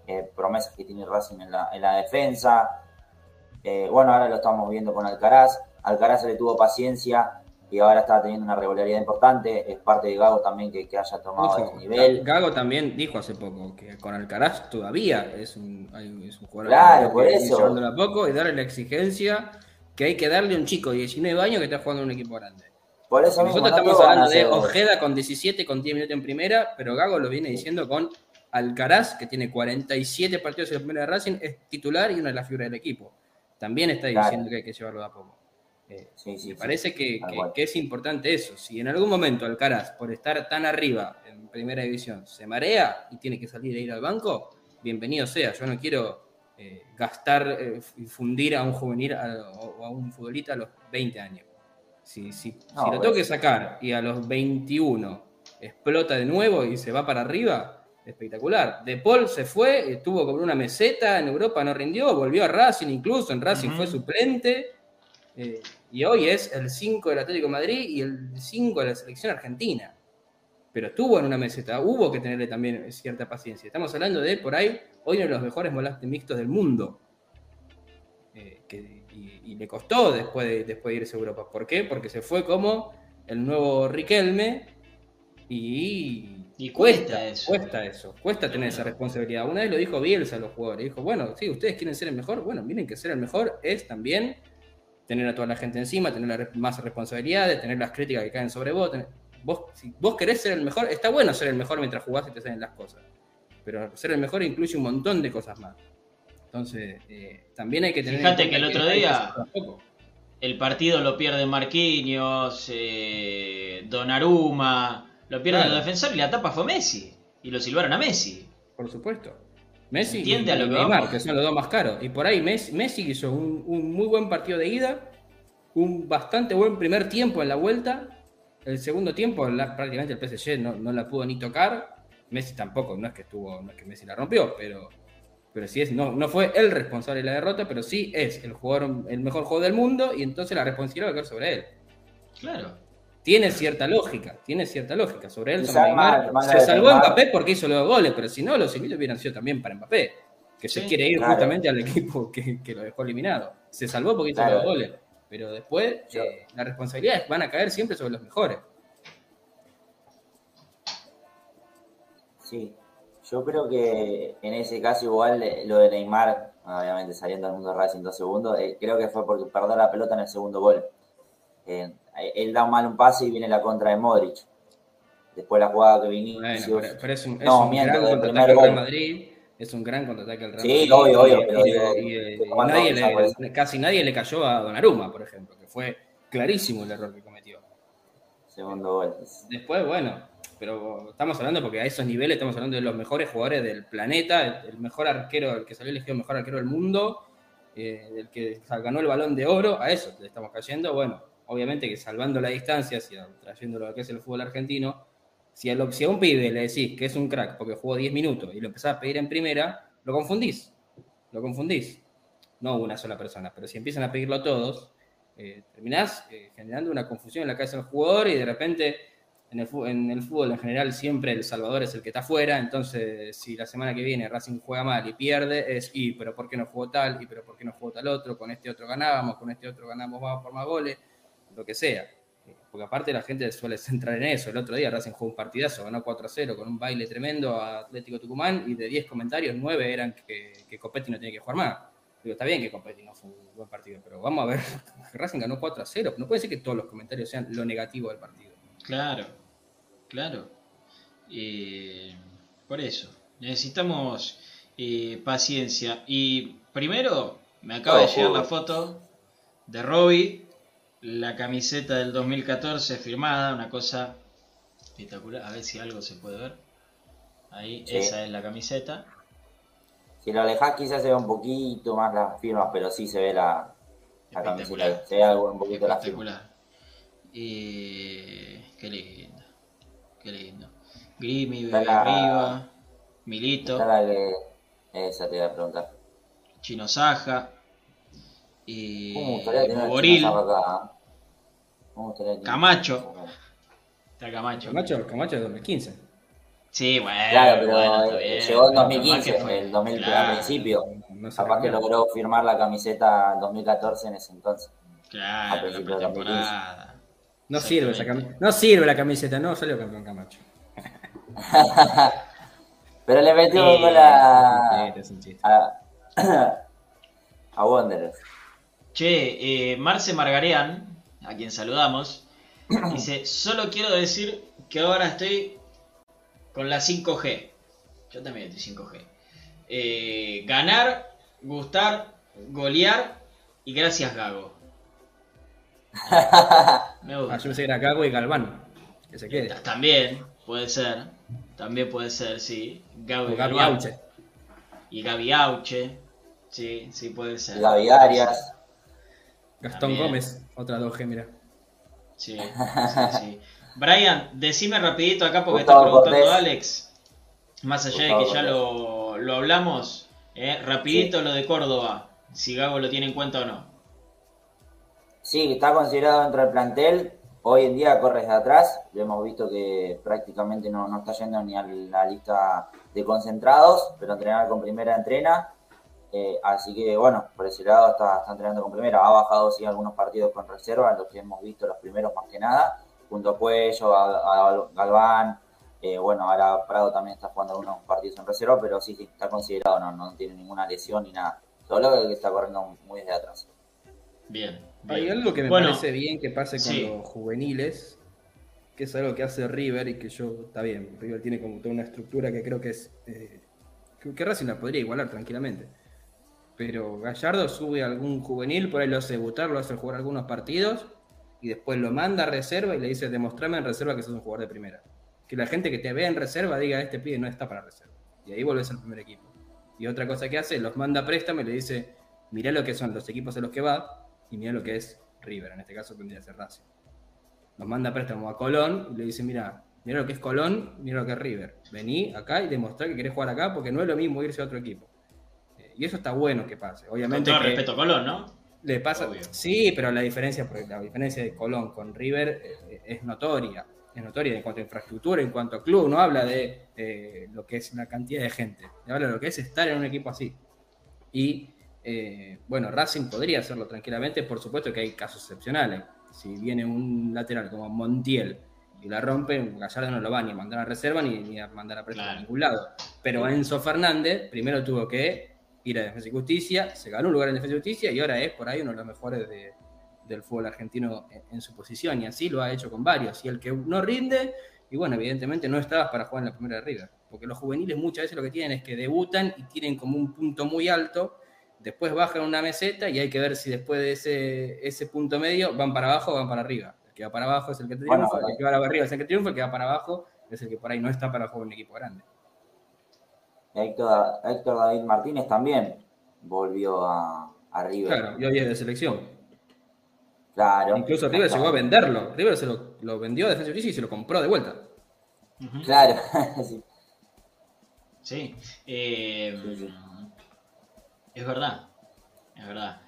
eh, promesas que tiene Racing en la, en la defensa. Eh, bueno, ahora lo estamos viendo con Alcaraz. Alcaraz se le tuvo paciencia y ahora está teniendo una regularidad importante. Es parte de Gago también que, que haya tomado Ojo, este nivel. Gago también dijo hace poco que con Alcaraz todavía es un, hay- es un jugador Claro, que por eso. llevándolo a poco y darle la exigencia que hay que darle a un chico de 19 años que está jugando en un equipo grande. Por eso Nosotros no estamos hablando de Ojeda con 17, con 10 minutos en primera, pero Gago lo viene diciendo con Alcaraz, que tiene 47 partidos en la primera de Racing, es titular y una de las figuras del equipo. También está Claro. diciendo que hay que llevarlo de a poco. Eh, Sí, sí, me sí. parece que, Tal que- cual. que es importante eso. Si en algún momento Alcaraz, por estar tan arriba en primera división, se marea y tiene que salir e ir al banco, bienvenido sea. Yo no quiero eh, gastar eh, y fundir a un juvenil a- o a un futbolista a los 20 años. Si, si, No, si lo tengo que sacar y a los 21 explota de nuevo y se va para arriba, espectacular. De Paul se fue, estuvo con una meseta en Europa, no rindió, volvió a Racing, incluso en Racing fue suplente. eh, y hoy es el 5 del Atlético de Madrid y el 5 de la selección argentina. Pero estuvo en una meseta, hubo que tenerle también cierta paciencia. Estamos hablando de, por ahí, hoy uno de los mejores volantes mixtos del mundo. Eh, que- y, y le costó después de, después de irse a Europa. ¿Por qué? Porque se fue como el nuevo Riquelme y, Y cuesta eso. Cuesta eso, cuesta tener esa responsabilidad. Una vez lo dijo Bielsa a los jugadores, dijo, bueno, sí, ustedes quieren ser el mejor, bueno, miren que ser el mejor es también tener a toda la gente encima, tener la más responsabilidades, tener las críticas que caen sobre vos. tener- vos. Si vos querés ser el mejor, está bueno ser el mejor mientras jugás y te salen las cosas. Pero ser el mejor incluye un montón de cosas más. Entonces, eh, también hay que tener. en Fíjate que el otro día-. El partido lo pierde Marquinhos, eh, Donnarumma, lo pierde Claro. el defensor y la tapa fue Messi. Y lo silbaron a Messi. Por supuesto. Messi y, a lo que Neymar, vamos. que son los dos más caros. Y por ahí Messi, Messi hizo un, un muy buen partido de ida, un bastante buen primer tiempo en la vuelta. El segundo tiempo, la- prácticamente el PSG no, no la pudo ni tocar. Messi tampoco, no es que estuvo, no es que Messi la rompió, pero, pero sí es, no, no fue el responsable de la derrota, pero sí es el jugador, el mejor jugador del mundo, y entonces la responsabilidad va a caer sobre él. Claro. Tiene cierta lógica, tiene cierta lógica. Sobre él, Neymar, se salvó Neymar. Mbappé porque hizo los goles, pero si no, los silbidos hubieran sido también para Mbappé, que se Sí, quiere ir claro. justamente al equipo que, que lo dejó eliminado. Se salvó porque hizo Claro. los goles, pero después Yo- eh, las responsabilidades van a caer siempre sobre los mejores. Sí, yo creo que en ese caso igual eh, lo de Neymar, obviamente saliendo al mundo de Racing dos segundos, eh, creo que fue porque perdió la pelota en el segundo gol. Eh, él da mal un pase y viene la contra de Modric. Después la jugada que Bueno, Vinicius. pero, pero es un, es No, un miento, gran contraataque al Real. Madrid. Es un gran contraataque al Real Sí, Madrid. obvio, obvio, y- pero y- digo, y- y- y tomando nadie esa por eso. le- casi nadie le cayó a Donnarumma, por ejemplo, que fue clarísimo el error que cometió. Segundo gol. Después, bueno, pero estamos hablando porque a esos niveles estamos hablando de los mejores jugadores del planeta, el, el mejor arquero, el que salió elegido mejor arquero del mundo, eh, el que ganó el balón de oro, a eso le estamos cayendo. Bueno, obviamente que salvando la distancia, hacia, trayendo lo que es el fútbol argentino, si a, lo- si a un pibe le decís que es un crack porque jugó 10 minutos y lo empezás a pedir en primera, lo confundís. Lo confundís. No una sola persona, pero si empiezan a pedirlo a todos, eh, terminás eh, generando una confusión en la cabeza del jugador y de repente en el, en fútbol en general siempre el salvador es el que está afuera, entonces si la semana que viene Racing juega mal y pierde, es y pero ¿por qué no jugó tal? y pero ¿por qué no jugó tal otro? Con este otro ganábamos, con este otro ganamos más por más goles, lo que sea. Porque aparte la gente suele centrar en eso. El otro día Racing jugó un partidazo, ganó 4 a 0 con un baile tremendo a Atlético Tucumán y de 10 comentarios, 9 eran que, que Copetti no tiene que jugar más. Digo, está bien que Copetti no fue un buen partido, pero vamos a ver, *laughs* Racing ganó 4 a 0. No puede ser que todos los comentarios sean lo negativo del partido. Claro, claro. Eh, Por eso. Necesitamos eh, paciencia. Y primero, me acaba de Oh, llegar la oh. foto de Robbie, la camiseta del 2014 firmada, una cosa espectacular. A ver si algo se puede ver. Ahí, Sí. esa es la camiseta. Si lo alejas quizás se ve un poquito más las firmas, pero sí se ve la, la camiseta. Se ve algo un poquito la. Espectacular. Y... Qué lindo. Qué lindo. Bebé la- arriba. Milito. La que... Esa te iba a preguntar. Chino Saja. Y. ¿Cómo me gustaría tener Boril. Camacho. Está Camacho. Camacho, Camacho de 2015. Sí, bueno. Claro, pero bueno, eh, bien. llegó en Capaz 2015, que fue- el 2000 claro, al principio. No Capaz que logró firmar la camiseta en 2014 en ese entonces. Claro, la principio de 2015. pretemporada. No sirve esa camiseta. No sirve la camiseta, no salió campeón Camacho. *laughs* Pero le metió Eh, un gol a, Es un chiste. a, *coughs* a Wanderers. Che, eh, Marce Margarian, a quien saludamos, *clears throat* dice: Solo quiero decir que ahora estoy con la 5G. Yo también estoy 5G. Eh, ganar, gustar, golear y gracias, Gago. *laughs* Me gusta. Ah, yo pensé que era Gago y Galván. Que se quede. También puede ser. También puede ser, sí. Gago y Gaby Galván. Auche. Y Gaby Auche. Sí, sí puede ser. Gaby Arias. Gastón También. Gómez, otra 2G, mira. Sí, sí, sí. Brian, decime rapidito acá porque Gustavo está preguntando Cortés. Alex. Más allá Gustavo de que ya lo, lo hablamos, eh, rapidito lo de Córdoba. Si Gago lo tiene en cuenta o no. Sí, está considerado dentro del plantel. Hoy en día corre desde atrás. Lo hemos visto que prácticamente no, no está yendo ni a la lista de concentrados, pero entrenar con primera entrena. Eh, así que bueno, por ese lado está, está entrenando con primera. Ha bajado sí algunos partidos con reserva, los que hemos visto los primeros más que nada, junto a Cuello, a, a Galván. Eh, bueno, ahora Prado también está jugando algunos partidos en reserva, pero sí, sí, está considerado, no, no tiene ninguna lesión ni nada. Solo que está corriendo muy desde atrás. Bien. Hay algo que me Bueno, parece bien que pase con sí. los juveniles, que es algo que hace River y que yo, está bien, River tiene como toda una estructura que creo que es, eh, que, que Racing la podría igualar tranquilamente. Pero Gallardo sube a algún juvenil, por ahí lo hace debutar, lo hace jugar algunos partidos y después lo manda a reserva y le dice, demostrame en reserva que sos un jugador de primera. Que la gente que te vea en reserva diga, este pibe no está para reserva. Y ahí volvés al primer equipo. Y otra cosa que hace, los manda a préstamo y le dice, mirá lo que son los equipos a los que va y mirá lo que es River, en este caso tendría que ser Racing. Los manda a préstamo a Colón y le dice, mira, mira lo que es Colón, mira lo que es River. Vení acá y demostrá que querés jugar acá porque no es lo mismo irse a otro equipo. Y eso está bueno que pase. Con Obviamente todo el que respeto a Colón, ¿no? le pasa, Obvio. sí, pero la diferencia, la diferencia de Colón con River eh, es notoria. Es notoria en cuanto a infraestructura, en cuanto a club. No habla de eh, lo que es la cantidad de gente. Habla de lo que es estar en un equipo así. Y eh, bueno, Racing podría hacerlo tranquilamente. Por supuesto que hay casos excepcionales. Si viene un lateral como Montiel y la rompe, Gallardo no lo va ni a mandar a reserva ni, ni a mandar a Claro. a ningún lado. Pero Enzo Fernández primero tuvo que ir a Defensa y Justicia, se ganó un lugar en Defensa y Justicia y ahora es por ahí uno de los mejores de- del fútbol argentino en, en su posición. Y así lo ha hecho con varios. Y el que no rinde, y bueno, evidentemente no estabas para jugar en la primera de River. Porque los juveniles muchas veces lo que tienen es que debutan y tienen como un punto muy alto, después bajan una meseta y hay que ver si después de ese, ese punto medio van para abajo o van para arriba. El que va para abajo es el que triunfa, Bueno, el que va para arriba es el que triunfa, el que va para abajo es el que por ahí no está para jugar en un equipo grande. Héctor, Héctor David Martínez también volvió a, a River. Claro, y hoy es de selección. Claro. Incluso River llegó a venderlo. River se lo, lo vendió a Defensa y se lo compró de vuelta. Claro, *laughs* sí. Sí. Eh, Sí, sí. Es verdad. Es verdad.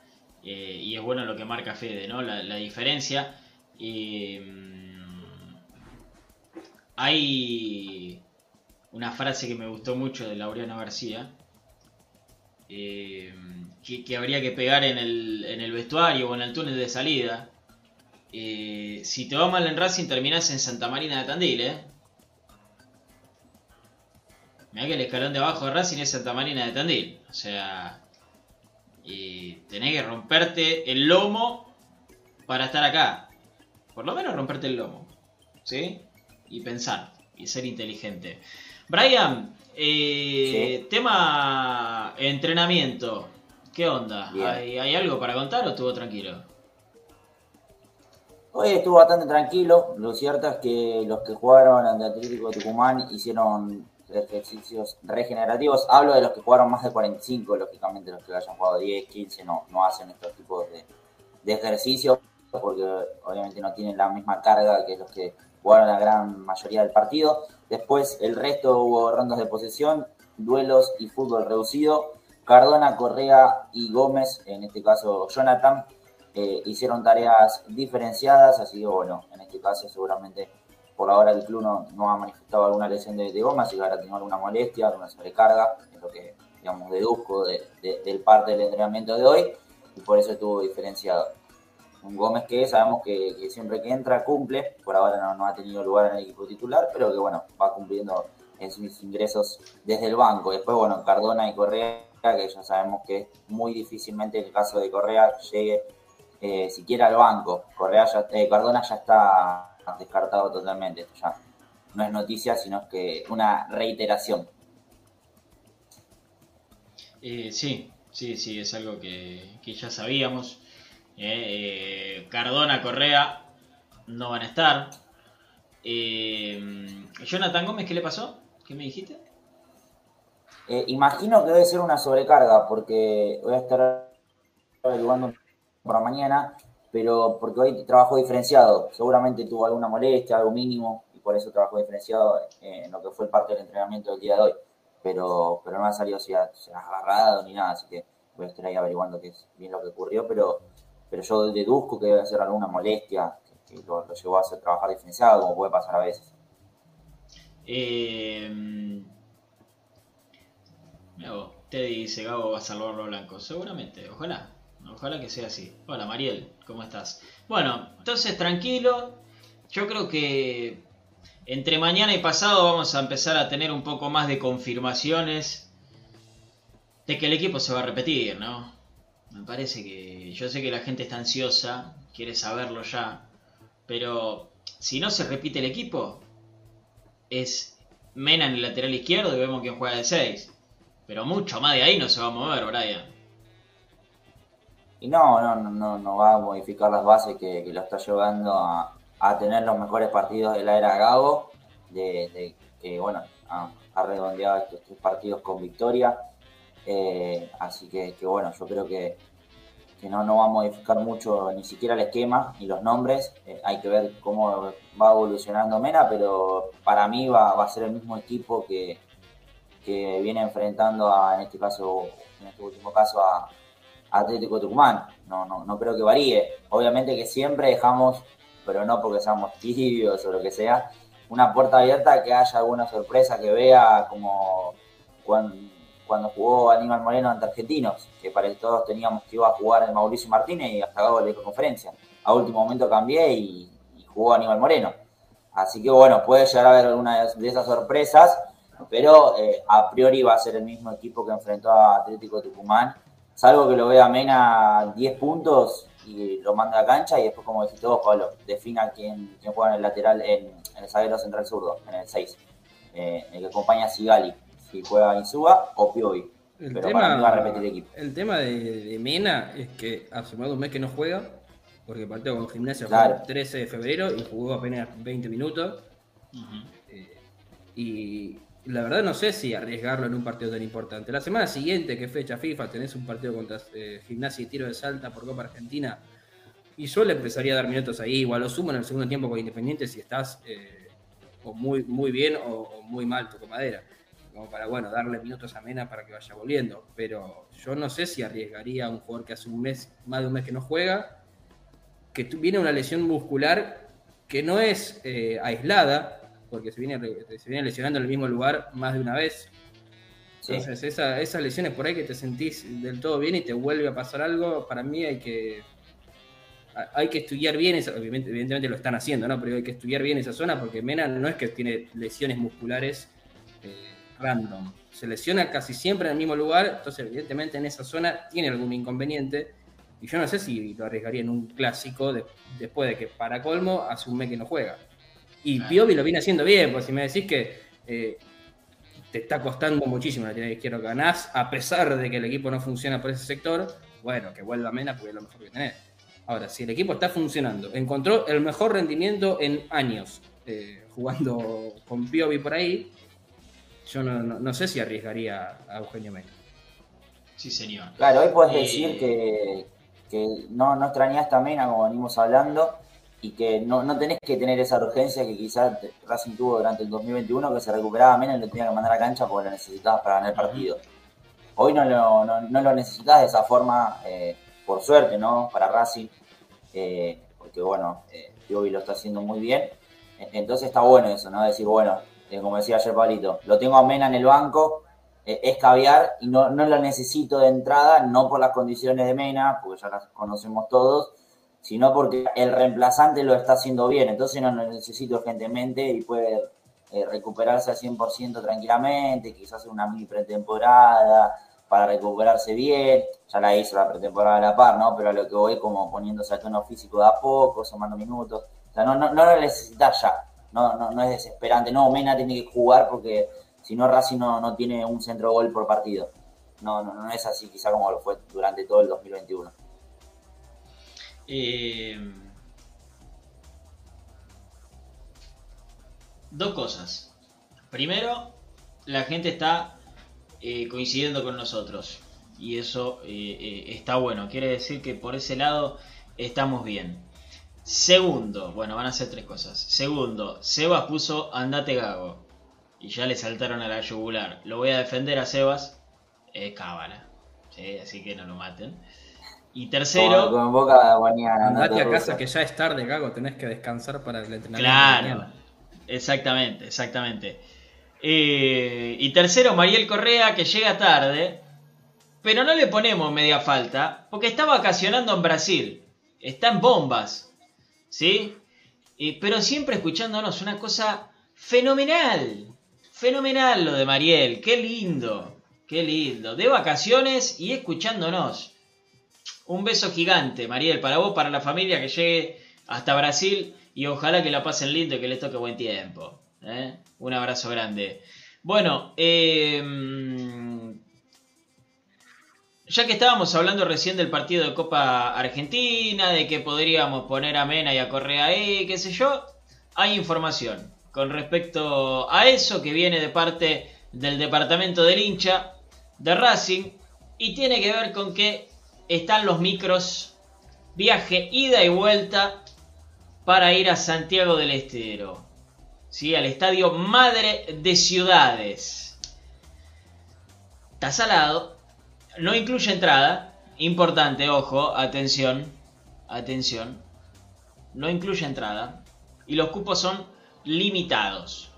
Eh, y es bueno lo que marca Fede, ¿no? La, la diferencia. Eh, hay una frase que me gustó mucho de Laureano García. eh, que, habría que pegar en el, en el vestuario o en el túnel de salida. Eh, si te va mal en Racing, terminás en Santa Marina de Tandil, ¿eh? Mirá que el escalón de abajo de Racing es Santa Marina de Tandil. O sea, y tenés que romperte el lomo para estar acá. Por lo menos romperte el lomo. ¿Sí? Y pensar. y ser inteligente. Brian, eh, tema entrenamiento. ¿Qué onda? ¿Hay, ¿Hay, algo para contar o estuvo tranquilo? Hoy estuvo bastante tranquilo. Lo cierto es que los que jugaron ante Atlético de Tucumán hicieron ejercicios regenerativos. Hablo de los que jugaron más de 45, lógicamente los que hayan jugado 10, 15 no, no hacen estos tipos de, de ejercicios porque obviamente no tienen la misma carga que los que jugaron la gran mayoría del partido. Después el resto hubo rondas de posesión, duelos y fútbol reducido. Cardona, Correa y Gómez, en este caso Jonathan, eh, hicieron tareas diferenciadas, así que bueno, en este caso seguramente por ahora el club no, ha manifestado alguna lesión de, de Gómez, y que habrá tenido alguna molestia, alguna sobrecarga, es lo que digamos deduzco del parte del entrenamiento de hoy, y por eso estuvo diferenciado. Un Gómez que sabemos que, siempre que entra cumple, por ahora no, ha tenido lugar en el equipo titular, pero que bueno, va cumpliendo en sus ingresos desde el banco. Después, bueno, Cardona y Correa, que ya sabemos que muy difícilmente en el caso de Correa llegue eh, siquiera al banco. Correa ya, eh, Cardona ya está descartado totalmente. Esto ya no es noticia, sino que una reiteración. Eh, sí, sí, sí, es algo que, ya sabíamos. Cardona, Correa no van a estar. Jonathan Gómez, ¿qué le pasó? ¿Qué me dijiste? imagino que debe ser una sobrecarga, porque voy a estar averiguando para mañana, pero porque hoy trabajó diferenciado. Seguramente tuvo alguna molestia, algo mínimo, y por eso trabajó diferenciado en lo que fue el parte del entrenamiento del día de hoy. Pero, pero no ha salido si ha, agarrado ni nada, así que voy a estar ahí averiguando qué es bien lo que ocurrió, pero, pero yo deduzco que debe ser alguna molestia que, lo, llevó a hacer trabajar diferenciado, como puede pasar a veces. Eh, te dice Gabo va a salvar los blancos. Seguramente, ojalá. Ojalá que sea así. Hola Mariel, ¿cómo estás? Bueno, entonces tranquilo. Yo creo que entre mañana y pasado vamos a empezar a tener un poco más de confirmaciones de que el equipo se va a repetir, ¿no? Me parece que yo sé que la gente está ansiosa, quiere saberlo ya, pero si no se repite el equipo, es Mena en el lateral izquierdo y vemos quién juega de 6. Pero mucho más de ahí no se va a mover, Brian. Y no, no, no, no va a modificar las bases que, lo está llevando a, tener los mejores partidos de la era Gago, de, que bueno, ha, redondeado estos tres partidos con victoria. Eh, así que, bueno, yo creo que, no, no va a modificar mucho ni siquiera el esquema ni los nombres. Eh, hay que ver cómo va evolucionando Mena, pero para mí va, va a ser el mismo equipo que, que viene enfrentando a, en este caso, en este último caso, a, Atlético Tucumán. No, no, no creo que varíe. Obviamente que siempre dejamos, pero no porque seamos *laughs* tibios o lo que sea, una puerta abierta que haya alguna sorpresa que vea como cuando, cuando jugó Aníbal Moreno ante Argentinos, que para todos teníamos que iba a jugar el Mauricio Martínez y hasta acabó la conferencia. A último momento cambié y, jugó Aníbal Moreno. Así que bueno, puede llegar a haber alguna de esas sorpresas, pero eh, a priori va a ser el mismo equipo que enfrentó a Atlético Tucumán salvo que lo vea Mena 10 puntos y lo manda a la cancha y después, como dijiste vos, Pablo, defina quién, juega en el lateral, en, el zaguero central zurdo, en el 6, eh, el que acompaña a Sigali, si juega Insúa o Piovi. El Pero tema, para mí va a repetir equipo. El tema de, Mena es que hace más de un mes que no juega, porque partió con Gimnasia fue el 13 de febrero y jugó apenas 20 minutos. Eh, y la verdad no sé si arriesgarlo en un partido tan importante. La semana siguiente, que fecha FIFA, tenés un partido contra eh, Gimnasia y Tiro de Salta por Copa Argentina. Y yo le empezaría a dar minutos ahí, igual lo sumo en el segundo tiempo con Independiente si estás eh, o muy, muy bien o, muy mal, tu madera. Como para, bueno, darle minutos a Mena para que vaya volviendo. Pero yo no sé si arriesgaría a un jugador que hace un mes, más de un mes que no juega, que viene una lesión muscular que no es eh, aislada, porque se viene, se viene lesionando en el mismo lugar más de una vez. Entonces, esas lesiones por ahí que te sentís del todo bien y te vuelve a pasar algo, para mí hay que hay que estudiar bien, esa, evidentemente lo están haciendo, ¿no? Pero hay que estudiar bien esa zona porque Mena no es que tiene lesiones musculares eh, random. Se lesiona casi siempre en el mismo lugar, entonces evidentemente en esa zona tiene algún inconveniente. Y yo no sé si lo arriesgaría en un clásico después de que para colmo asume que no juega. Y Piovi lo viene haciendo bien, pues si me decís que eh, te está costando muchísimo la tirada de izquierda, ganás a pesar de que el equipo no funciona por ese sector, bueno, que vuelva Mena porque es lo mejor que tenés. Ahora, si el equipo está funcionando, encontró el mejor rendimiento en años eh, jugando con Piovi por ahí, yo no, no- no sé si arriesgaría a Eugenio Mena. Sí, señor. Claro, hoy puedes Eh, decir que, que no, no extrañaste a Mena como venimos hablando y que no, no tenés que tener esa urgencia que quizás Racing tuvo durante el 2021 que se recuperaba Mena y lo tenía que mandar a cancha porque lo necesitabas para ganar el partido. Hoy no lo, no, no lo necesitas de esa forma, eh, por suerte, ¿no? Para Racing, eh, porque bueno, eh, Piovi lo está haciendo muy bien. E- Entonces está bueno eso, ¿no? Decir, bueno, eh, como decía ayer Pablito, lo tengo a Mena en el banco, eh, es caviar y no, no lo necesito de entrada, no por las condiciones de Mena, porque ya las conocemos todos, sino porque el reemplazante lo está haciendo bien, entonces no lo necesito urgentemente y puede eh, recuperarse al 100% tranquilamente, quizás una mini pretemporada para recuperarse bien, ya la hizo la pretemporada a la par, ¿no? Pero a lo que voy como poniéndose a tono físico de a poco, sumando minutos, o sea, no, no, no lo necesitas ya, no, no, no es desesperante, no, Mena tiene que jugar porque si no Racing no, no tiene un centro gol por partido. No, no, no es así quizá como lo fue durante todo el 2021. Eh, dos cosas. Primero, la gente está eh, coincidiendo con nosotros. Y eso eh, eh, está bueno. Quiere decir que por ese lado estamos bien. Segundo, bueno, van a ser tres cosas. Segundo, Sebas puso andate gago. Y ya le saltaron a la yugular. Lo voy a defender a Sebas. Es cábala. ¿sí? Así que no lo maten. Y tercero. En Boca Guaniana. Andate a casa que ya es tarde, cago, tenés que descansar para el entrenamiento. Claro, exactamente, exactamente. Eh, y tercero, Mariel Correa, que llega tarde, pero no le ponemos media falta, porque está vacacionando en Brasil, está en bombas, ¿sí? Pero siempre escuchándonos, una cosa fenomenal, fenomenal lo de Mariel, qué lindo, qué lindo, de vacaciones y escuchándonos. Un beso gigante, Mariel, para vos, para la familia que llegue hasta Brasil y ojalá que la pasen lindo y que les toque buen tiempo. ¿eh? Un abrazo grande. Bueno, eh, ya que estábamos hablando recién del partido de Copa Argentina, de que podríamos poner a Mena y a Correa ahí, qué sé yo, hay información con respecto a eso que viene de parte del departamento del hincha de Racing y tiene que ver con que están los micros viaje ida y vuelta para ir a Santiago del Estero, ¿sí? al estadio Madre de Ciudades. Está salado, no incluye entrada, importante, ojo, atención, atención, no incluye entrada y los cupos son limitados.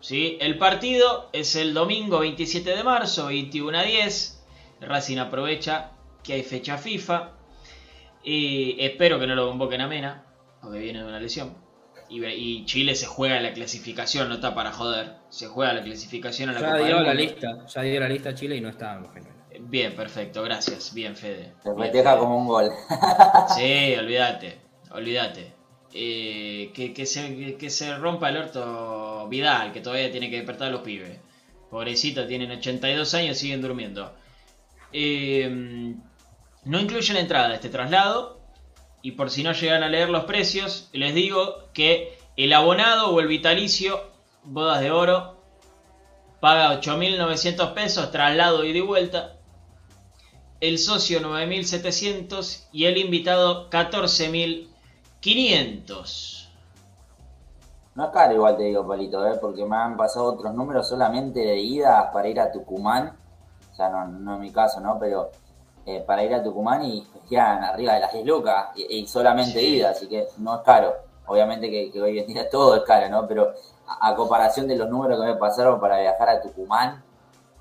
¿sí? El partido es el domingo 27 de marzo, 21 a 10. Racing aprovecha que hay fecha FIFA. Y espero que no lo convoquen a Mena, porque viene de una lesión. Y, y Chile se juega la clasificación, no está para joder. Se juega la clasificación a la Ya Copa dio del la lista, ya dio la lista Chile y no estaba Eugenio. Bien, perfecto, gracias. Bien, Fede. Se Bien, festeja como un gol. *laughs* Sí, olvídate, olvídate. Eh, que, que se, que- se rompa el orto Vidal, que todavía tiene que despertar a los pibes. Pobrecito, tienen 82 años, siguen durmiendo. Eh, no incluye la entrada este traslado. Y por si no llegan a leer los precios, les digo que el abonado o el vitalicio, bodas de oro, paga 8.900 pesos, traslado ida y vuelta el socio 9.700 y el invitado 14.500. No es caro igual te digo, Palito, ¿eh? porque me han pasado otros números solamente de ida para ir a Tucumán. O sea, no, no en mi caso, ¿no? Pero eh, para ir a Tucumán y quedan arriba de las 10 lucas y, y solamente Sí. ida, así que no es caro. Obviamente que, que hoy en día todo es caro, ¿no? Pero a, a comparación de los números que me pasaron para viajar a Tucumán,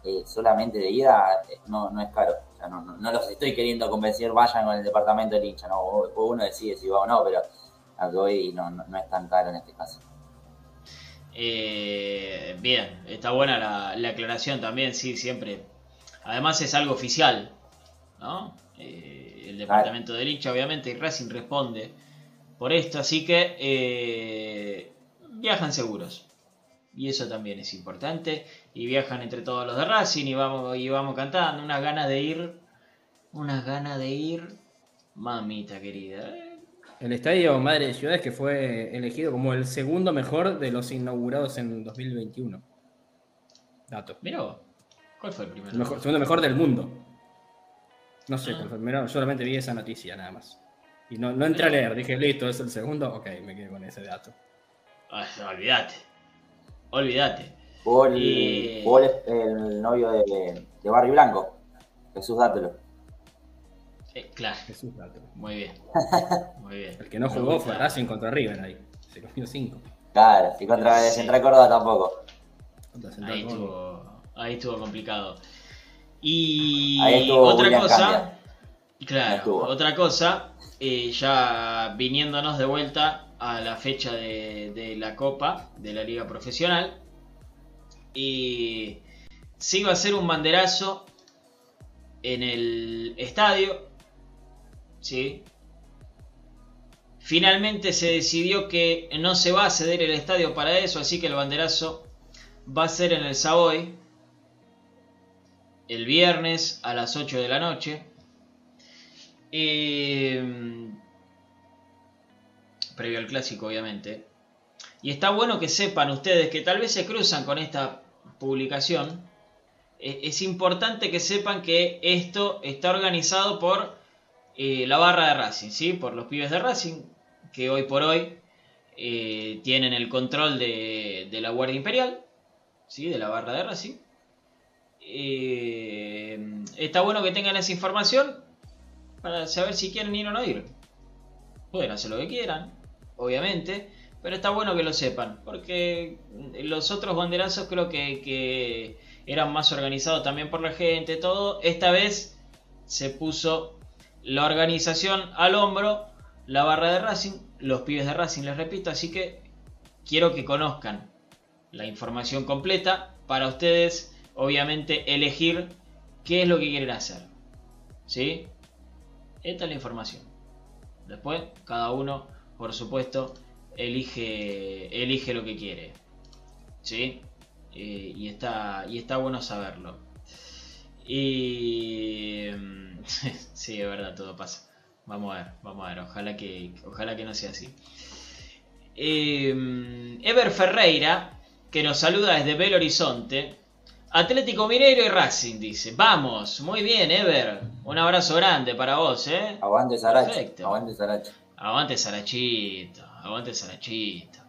eh, solamente de ida, eh, no, no es caro. Sea, no, no, no los estoy queriendo convencer, vayan con el departamento del hincha, ¿no? Uno decide si va o no, pero a que no, no, no es tan caro en este caso. Eh, bien, está buena la, la aclaración también, sí, siempre. Además es algo oficial, ¿no? Eh, el departamento del hincha, obviamente, y Racing responde por esto, así que eh, viajan seguros. Y eso también es importante. Y viajan entre todos los de Racing y vamos, y vamos cantando. Unas ganas de ir. Unas ganas de ir. Mamita querida. El estadio Madre de Ciudades que fue elegido como el segundo mejor de los inaugurados en 2021. Dato. Mirá. ¿Cuál fue el primero? El mejor- segundo mejor del mundo. No sé Ah. cuál fue el primero, solamente vi esa noticia nada más. Y no, no entré a leer, dije, listo, es el segundo, ok, me quedé con ese dato. Ay, olvídate. Olvídate. Jugó el, Y- jugó el, el novio de, de Barry Blanco, Jesús Dátelo. Eh, claro. Jesús dato. Muy bien. *laughs* Muy bien. El que no jugó fue Racing contra River ahí. Se comió 5. Claro, y contra Sí. Central Córdoba tampoco. Ahí estuvo, ahí estuvo complicado. Y Ahí estuvo otra William cosa, claro, estuvo. otra cosa, eh, ya viniéndonos de vuelta a la fecha de, la Copa de la Liga Profesional, y se iba a hacer un banderazo en el estadio, ¿sí? Finalmente se decidió que no se va a ceder el estadio para eso, así que el banderazo va a ser en el Savoy el viernes a las 8 de la noche. Eh, previo al clásico, obviamente. Y está bueno que sepan ustedes que tal vez se cruzan con esta publicación. Eh, Es importante que sepan que esto está organizado por eh, la barra de Racing, ¿sí? Por los pibes de Racing, que hoy por hoy eh, tienen el control de, de la Guardia Imperial, ¿sí? De la barra de Racing. Eh, está bueno que tengan esa información para saber si quieren ir o no ir. Pueden hacer lo que quieran, obviamente, pero está bueno que lo sepan, porque los otros banderazos creo que, eran más organizados también por la gente, todo. Esta vez se puso la organización al hombro, la barra de Racing, los pibes de Racing, les repito, así que quiero que conozcan la información completa para ustedes, obviamente, elegir qué es lo que quieren hacer. ¿Sí? Esta es la información. Después, cada uno, por supuesto, elige, elige lo que quiere. ¿Sí? Eh, y, está, y está bueno saberlo. Y... *laughs* sí, es verdad, todo pasa. Vamos a ver, vamos a ver. Ojalá que, ojalá que no sea así. Eh, Ever Ferreira, que nos saluda desde Belo Horizonte. Atlético Mineiro y Racing, dice. Vamos, muy bien, Ever. Un abrazo grande para vos, ¿eh? Aguante Sarachi. Perfecto. Aguante Sarachi. Aguante Sarachito, aguante Sarachito.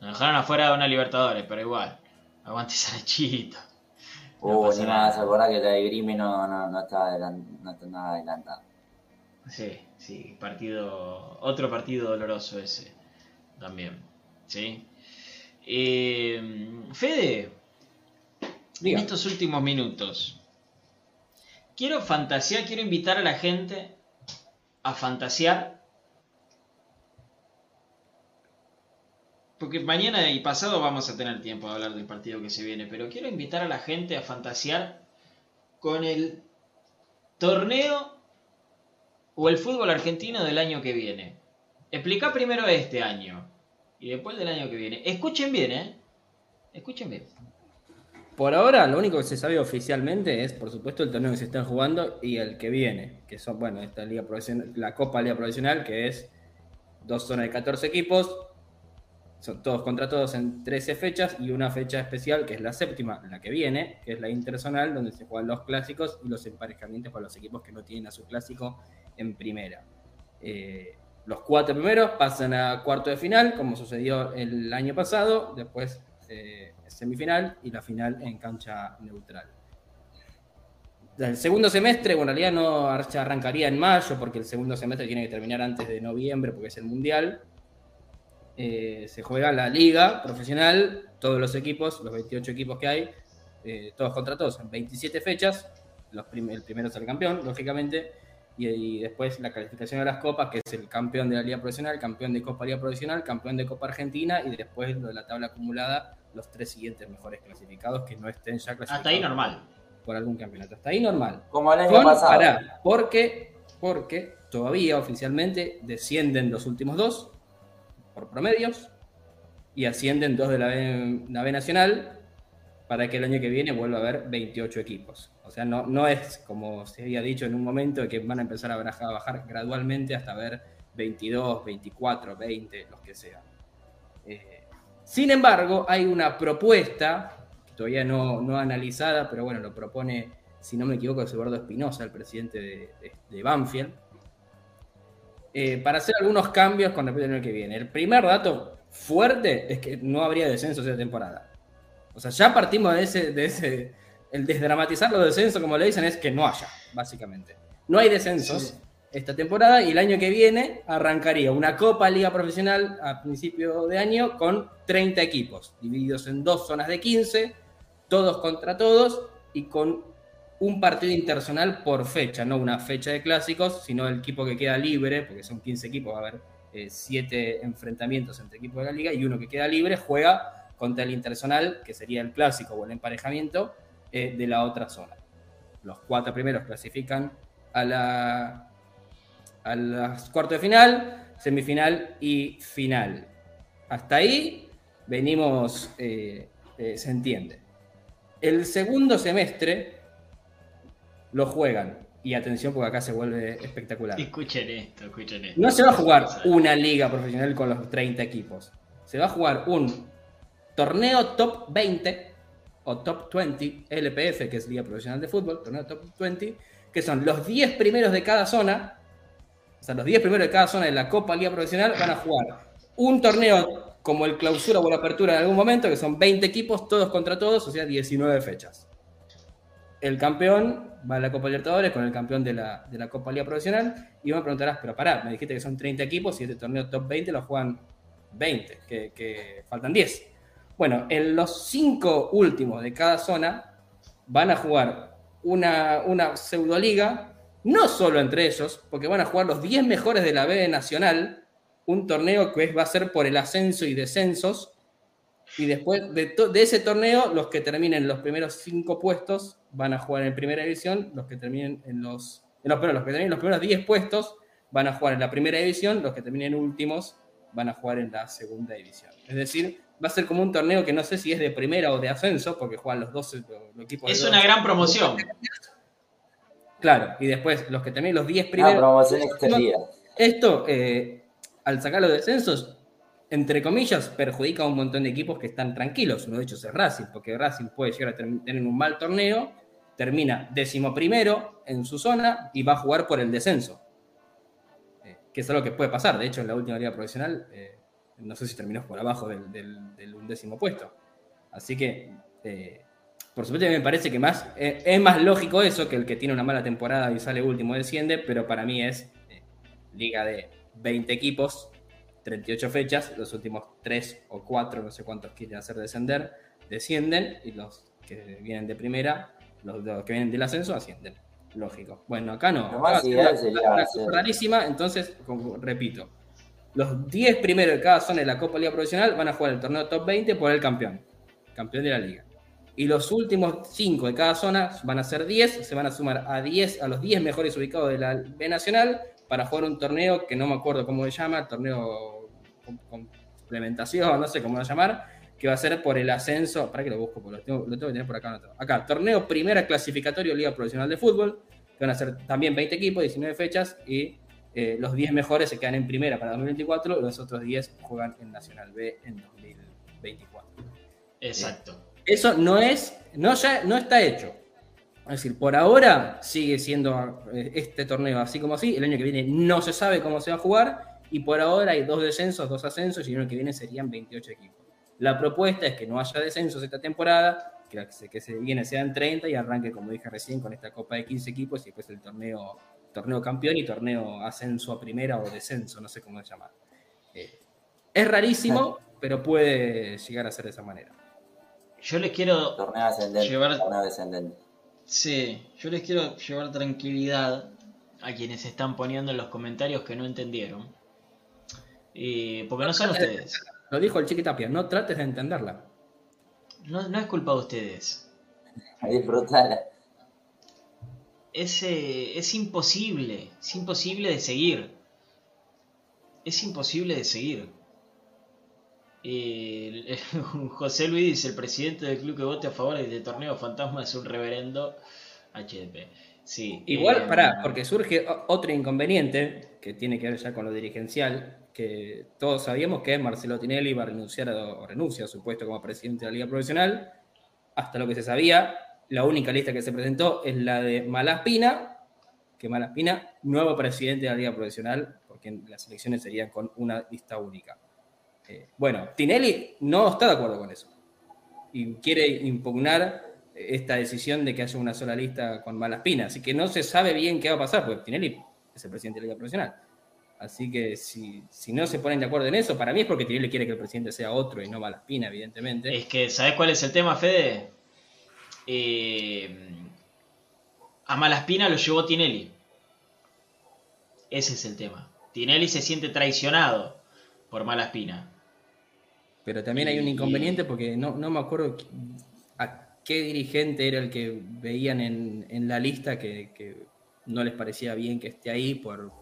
Nos dejaron afuera de una Libertadores, pero igual. Aguante Sarachito. *laughs* No Uh, ni nada. más, acordá que la de no, no, no, está adelan- no está nada adelantada. Sí, sí, partido. Otro partido doloroso ese. También. ¿Sí? Eh, Fede, Diga. en estos últimos minutos, quiero fantasear, quiero invitar a la gente a fantasear. Porque mañana y pasado vamos a tener tiempo de hablar del partido que se viene, pero quiero invitar a la gente a fantasear con el torneo o el fútbol argentino del año que viene. Explica primero este año y después del año que viene. Escuchen bien, ¿eh? Escuchen bien. Por ahora, lo único que se sabe oficialmente es, por supuesto, el torneo que se está jugando y el que viene, que son, bueno, esta liga profesional, la Copa Liga Profesional, que es dos zonas de 14 equipos, son todos contra todos en 13 fechas y una fecha especial, que es la séptima, la que viene, que es la interzonal, donde se juegan los clásicos y los emparejamientos para los equipos que no tienen a su clásico en primera. Eh, los cuatro primeros pasan a cuarto de final, como sucedió el año pasado, después eh, semifinal y la final en cancha neutral. El segundo semestre, bueno, en realidad no arrancaría en mayo, porque el segundo semestre tiene que terminar antes de noviembre, porque es el mundial. Eh, se juega la liga profesional, todos los equipos, los 28 equipos que hay, eh, todos contra todos, en 27 fechas. Los prim- el primero es el campeón, lógicamente, y, y después la calificación de las copas, que es el campeón de la liga profesional, campeón de Copa Liga Profesional, campeón de Copa Argentina, y después lo de la tabla acumulada, los tres siguientes mejores clasificados que no estén ya clasificados Hasta ahí normal. por algún campeonato. Hasta ahí normal. Como el año Con- pasado. pará, porque, porque todavía oficialmente descienden los últimos dos por promedios y ascienden dos de la B, Nacional para que el año que viene vuelva a haber 28 equipos. O sea, no, no es como se había dicho en un momento que van a empezar a bajar, gradualmente hasta ver 22, 24, 20, los que sean. Eh, sin embargo, hay una propuesta, todavía no, no analizada, pero bueno, lo propone, si no me equivoco, es Eduardo Espinosa, el presidente de, de, de Banfield, eh, para hacer algunos cambios con respecto al año que viene. El primer dato fuerte es que no habría descensos esta temporada. O sea, ya partimos de ese, de ese. El desdramatizar los descensos, como le dicen, es que no haya, básicamente. No hay descensos sí. esta temporada y el año que viene arrancaría una Copa Liga Profesional a principio de año con 30 equipos, divididos en dos zonas de 15, todos contra todos y con un partido internacional por fecha, no una fecha de clásicos, sino el equipo que queda libre, porque son 15 equipos, va a haber 7 eh, enfrentamientos entre equipos de la liga y uno que queda libre juega contra el internacional, que sería el clásico o el emparejamiento eh, de la otra zona. Los cuatro primeros clasifican a la a las cuartos de final, semifinal y final. Hasta ahí venimos, eh, se entiende. El segundo semestre lo juegan. Y atención porque acá se vuelve espectacular. Escuchen esto, escuchen esto. No se va a jugar una liga profesional con los 30 equipos. Se va a jugar un torneo top 20 o top 20 LPF, que es Liga Profesional de Fútbol, torneo top 20, que son los 10 primeros de cada zona. O sea, los 10 primeros de cada zona de la Copa Liga Profesional van a jugar un torneo como el clausura o la apertura en algún momento, que son 20 equipos, todos contra todos, o sea, 19 fechas el campeón va a la Copa Libertadores con el campeón de la, de la Copa Liga Profesional y me preguntarás, pero pará, me dijiste que son 30 equipos y este torneo top 20 lo juegan 20, que, que faltan 10. Bueno, en los 5 últimos de cada zona van a jugar una, una pseudoliga, no solo entre ellos, porque van a jugar los 10 mejores de la B Nacional, un torneo que va a ser por el ascenso y descensos, y después de, de, ese torneo, los que terminen los primeros cinco puestos van a jugar en primera división, los que terminen en los. No, pero los que terminen los primeros 10 puestos van a jugar en la primera división, los que terminen últimos van a jugar en la segunda división. Es decir, va a ser como un torneo que no sé si es de primera o de ascenso, porque juegan los dos los equipos. Es de una dos. gran promoción. Claro, y después los que terminen los 10 primeros. Ah, promoción extendida. Esto, eh, al sacar los descensos, entre comillas, perjudica a un montón de equipos que están tranquilos. Uno de ellos es Racing, porque Racing puede llegar a tener un mal torneo, termina décimo primero en su zona y va a jugar por el descenso. Eh, que es algo que puede pasar. De hecho, en la última liga profesional, eh, no sé si terminó por abajo del, del, undécimo puesto. Así que, eh, por supuesto, me parece que más es más lógico eso que el que tiene una mala temporada y sale último desciende, pero para mí es liga de 20 equipos 38 fechas, los últimos 3 o 4, no sé cuántos quieren hacer descender, descienden y los que vienen de primera, los, los que vienen del ascenso, ascienden. Lógico. Bueno, acá no. Más Acá sería una hacer- cosa rarísima, entonces, como repito, los 10 primeros de cada zona de la Copa Liga Profesional van a jugar el torneo top 20 por el campeón, campeón de la liga. Y los últimos 5 de cada zona van a ser 10, se van a sumar a 10 a los 10 mejores ubicados de la B Nacional para jugar un torneo que no me acuerdo cómo se llama, torneo complementación, no sé cómo lo llamar, que va a ser por el ascenso, para que lo busco, porque lo tengo, lo tengo que tener por acá anotado. Acá, torneo primera clasificatorio Liga Profesional de Fútbol, que van a ser también 20 equipos, 19 fechas, y eh, los 10 mejores se quedan en primera para 2024, los otros 10 juegan en Nacional B en 2024. Exacto. Eso no es, no, ya, no está hecho. Es decir, por ahora sigue siendo eh, este torneo así como así. El año que viene no se sabe cómo se va a jugar. Y por ahora hay dos descensos, dos ascensos. Y el año que viene serían 28 equipos. La propuesta es que no haya descensos esta temporada. Que se, que se viene sean 30 y arranque, como dije recién, con esta copa de 15 equipos. Y después el torneo, torneo campeón y torneo ascenso a primera o descenso. No sé cómo se llama. Eh, es rarísimo, pero puede llegar a ser de esa manera. Yo les quiero. Torneo ascendente. Llevar- Torneo descendente. Sí, yo les quiero llevar tranquilidad a quienes están poniendo en los comentarios que no entendieron. Y porque no son ustedes. Lo dijo el Chiqui Tapia, no trates de entenderla. No, no es culpa de ustedes. Disfrutala. Es, eh, es imposible. Es imposible de seguir. Es imposible de seguir. Y el- *laughs* José Luis dice, el presidente del club que vote a favor de este torneo fantasma es un reverendo HDP. Sí. Igual, eh, pará, porque surge otro inconveniente que tiene que ver ya con lo dirigencial, que todos sabíamos que Marcelo Tinelli iba a renunciar a- o renuncia a su puesto como presidente de la Liga Profesional. Hasta lo que se sabía, la única lista que se presentó es la de Malaspina, que Malaspina, nuevo presidente de la Liga Profesional, porque las elecciones serían con una lista única. Eh, bueno, Tinelli no está de acuerdo con eso y quiere impugnar esta decisión de que haya una sola lista con Malaspina. Así que no se sabe bien qué va a pasar, porque Tinelli es el presidente de la Liga Profesional. Así que si, si no se ponen de acuerdo en eso, para mí es porque Tinelli quiere que el presidente sea otro y no Malaspina, evidentemente. Es que, ¿sabes cuál es el tema, Fede? Eh, a Malaspina lo llevó Tinelli. Ese es el tema. Tinelli se siente traicionado por Malaspina. Pero también hay un inconveniente porque no, no me acuerdo qué dirigente era el que veían en, la lista que, no les parecía bien que esté ahí por...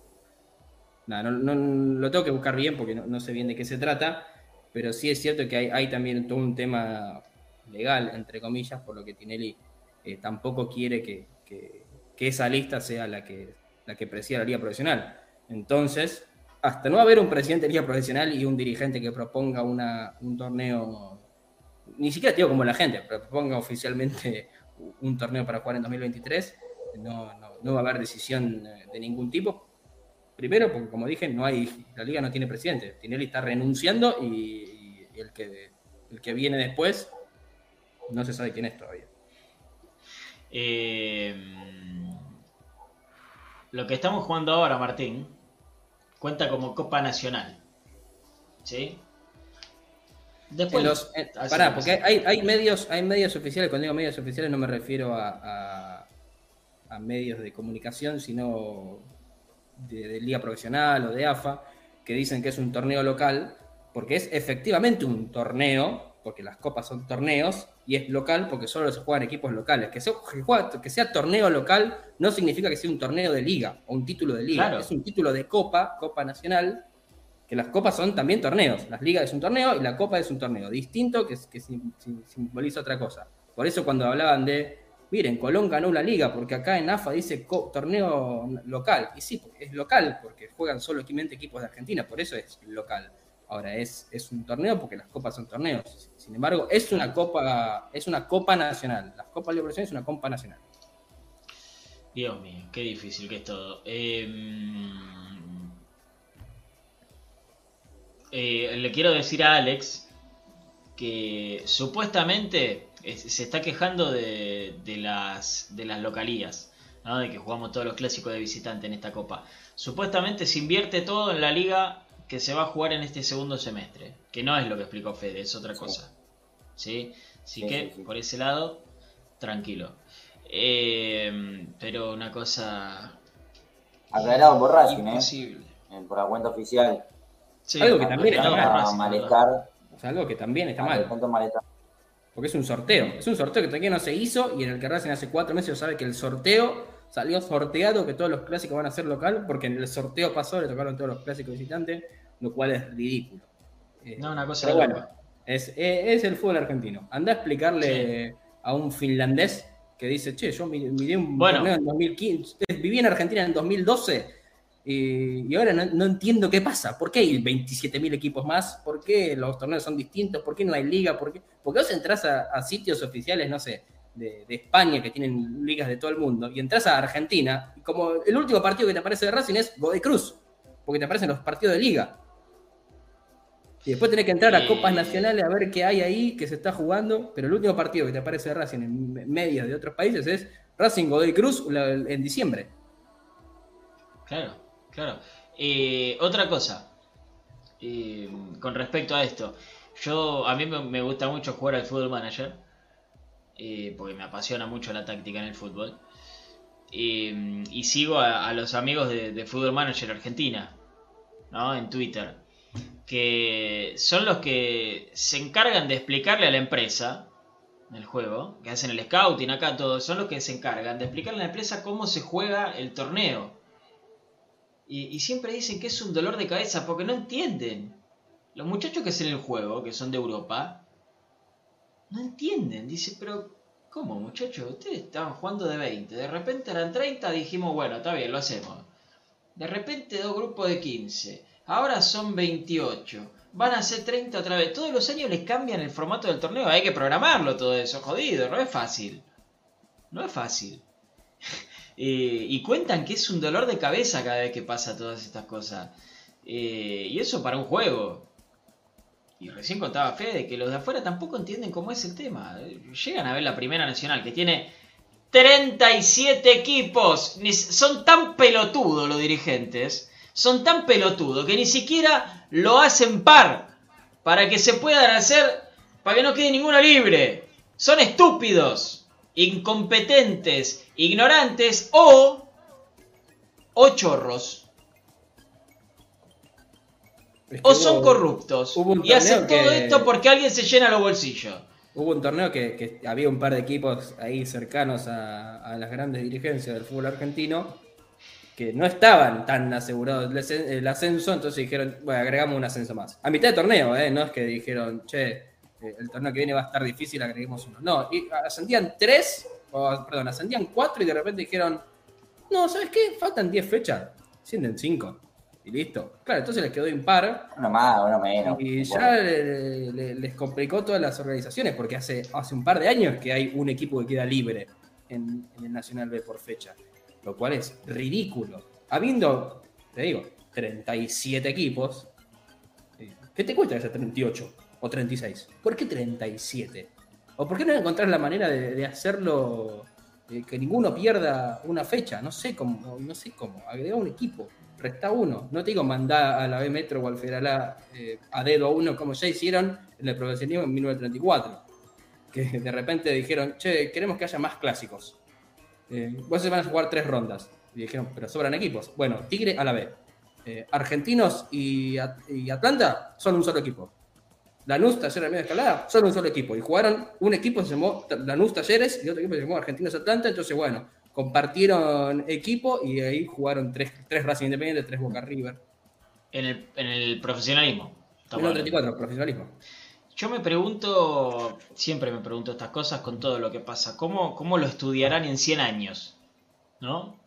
Nada, no, lo tengo que buscar bien porque no, no sé bien de qué se trata, pero sí es cierto que hay, también todo un tema legal, entre comillas, por lo que Tinelli eh, tampoco quiere que, que- que esa lista sea la que, la que presida la liga profesional. Entonces, hasta no haber un presidente de liga profesional y un dirigente que proponga una, un torneo, ni siquiera digo como la gente, proponga oficialmente *laughs* un torneo para jugar en 2023, no, no, no va a haber decisión eh, de ningún tipo. Primero, porque como dije, no hay, la liga no tiene presidente. Tinelli está renunciando y, y el, que, el que viene después no se sabe quién es todavía. Eh, lo que estamos jugando ahora, Martín, cuenta como Copa Nacional. ¿Sí? Después. En los- en- Así pará, porque hay, hay medios, hay medios oficiales, cuando digo medios oficiales no me refiero a, a- a medios de comunicación, sino de, de liga profesional o de AFA, que dicen que es un torneo local, porque es efectivamente un torneo, porque las copas son torneos, y es local porque solo se juegan equipos locales. Que sea, que sea torneo local no significa que sea un torneo de liga o un título de liga, Claro. es un título de copa, copa nacional, que las copas son también torneos. Las ligas es un torneo y la copa es un torneo distinto que, que sim- sim- simboliza otra cosa. Por eso cuando hablaban de, miren, Colón ganó una liga, porque acá en AFA dice torneo local. Y sí, es local, porque juegan solo 500 equipos de Argentina, por eso es local. Ahora, es, es un torneo porque las copas son torneos. Sin embargo, es una copa, es una copa nacional. Las copas de Profesional es una copa nacional. Dios mío, qué difícil que es todo. Eh, eh, le quiero decir a Alex que supuestamente es- se está quejando de, de las, de las localías, ¿no? de que jugamos todos los clásicos de visitante en esta copa. Supuestamente se invierte todo en la liga que se va a jugar en este segundo semestre, que no es lo que explicó Fede, es otra cosa. ¿Sí? Así Sí, que sí, por ese lado, tranquilo. Eh, pero una cosa Aclarado por Racing, ¿eh? imposible. Eh, Por la cuenta oficial. Sí, Algo que también está mal. O sea, algo que también está mal. Porque es un sorteo. Es un sorteo que todavía no se hizo y en el que Racing hace cuatro meses sabe que el sorteo salió sorteado, que todos los clásicos van a ser local, porque en el sorteo pasado le tocaron todos los clásicos visitantes, lo cual es ridículo. Eh, No, una cosa pero de bueno, es, eh, es el fútbol argentino. Anda a explicarle a un finlandés que dice, che, yo mi- miré un Bueno. torneo en 2015, viví en Argentina en 2012 y, y ahora no, no entiendo qué pasa. ¿Por qué hay 27.000 equipos más? ¿Por qué los torneos son distintos? ¿Por qué no hay liga? ¿Por qué? Porque vos entras a, a sitios oficiales, no sé, de, de España que tienen ligas de todo el mundo y entras a Argentina y como el último partido que te aparece de Racing es Godoy Cruz, porque te aparecen los partidos de liga. Y después tenés que entrar a Eh. copas nacionales a ver qué hay ahí que se está jugando, pero el último partido que te aparece de Racing en me- medios de otros países es Racing Godoy Cruz en diciembre. Claro, claro. Eh, otra cosa, eh, con respecto a esto, yo a mí me, gusta mucho jugar al Football Manager, eh, porque me apasiona mucho la táctica en el fútbol, y sigo a, los amigos de, de Football Manager Argentina, ¿no? En Twitter, que son los que se encargan de explicarle a la empresa el juego, que hacen el scouting acá, todo, son los que se encargan de explicarle a la empresa cómo se juega el torneo. Y, siempre dicen que es un dolor de cabeza porque no entienden. los muchachos que hacen el juego, que son de Europa, no entienden. Dice, pero ¿cómo muchachos? Ustedes estaban jugando de 20, de repente eran 30, dijimos, bueno, está bien, lo hacemos. De repente dos grupos de 15, ahora son 28, van a ser 30 otra vez. Todos los años les cambian el formato del torneo, hay que programarlo todo eso, jodido, no es fácil. No es fácil. Eh, y cuentan que es un dolor de cabeza cada vez que pasa todas estas cosas. Eh, y eso para un juego. Y recién contaba Fede que los de afuera tampoco entienden cómo es el tema. Llegan a ver la Primera Nacional que tiene 37 equipos. Son tan pelotudos los dirigentes. Son tan pelotudos que ni siquiera lo hacen par. Para que se puedan hacer. Para que no quede ninguno libre. Son estúpidos. Incompetentes. Ignorantes. O. O chorros. Es que O son hubo- corruptos. hubo Y hacen todo esto porque alguien se llena los bolsillos. Hubo un torneo que, que había un par de equipos ahí cercanos a, a las grandes dirigencias del fútbol argentino que no estaban tan asegurados el ascenso, entonces dijeron, bueno, agregamos un ascenso más. A mitad de torneo, ¿eh? No es que dijeron, che, eh, el torneo que viene va a estar difícil, agreguemos uno. No, y ascendían tres, o, perdón, ascendían cuatro y de repente dijeron, no, ¿sabes qué? Faltan 10 fechas, ascienden cinco. Y listo. Claro, entonces les quedó impar Uno más, uno menos. y ya le- le- les complicó todas las organizaciones, porque hace, hace un par de años que hay un equipo que queda libre en, en el Nacional B por fecha, lo cual es ridículo. Habiendo, te digo, 37 equipos, eh, ¿qué te cuesta ese 38 o 36? ¿Por qué 37? ¿O por qué no encontrar la manera de, hacerlo, que ninguno pierda una fecha? No sé cómo, no sé cómo, agrega un equipo resta uno. No te digo mandar a la B Metro o al Federal A, eh, a dedo a uno como ya hicieron en el profesionalismo en 1934. Que de repente dijeron, che, queremos que haya más clásicos. Eh, vos se van a jugar tres rondas. Y dijeron, pero sobran equipos. Bueno, Tigre a la B. Eh, Argentinos y Atlanta son un solo equipo. Lanús, Talleres Media Escalada son un solo equipo. Y jugaron, un equipo se llamó Lanús Talleres y otro equipo se llamó Argentinos Atlanta. Entonces, bueno, compartieron equipo y ahí jugaron tres, tres Racing Independiente, tres Boca River. En el, en el profesionalismo. Estamos hablando. 34, profesionalismo. Yo me pregunto, siempre me pregunto estas cosas con todo lo que pasa. ¿Cómo, cómo lo estudiarán en 100 años? ¿No?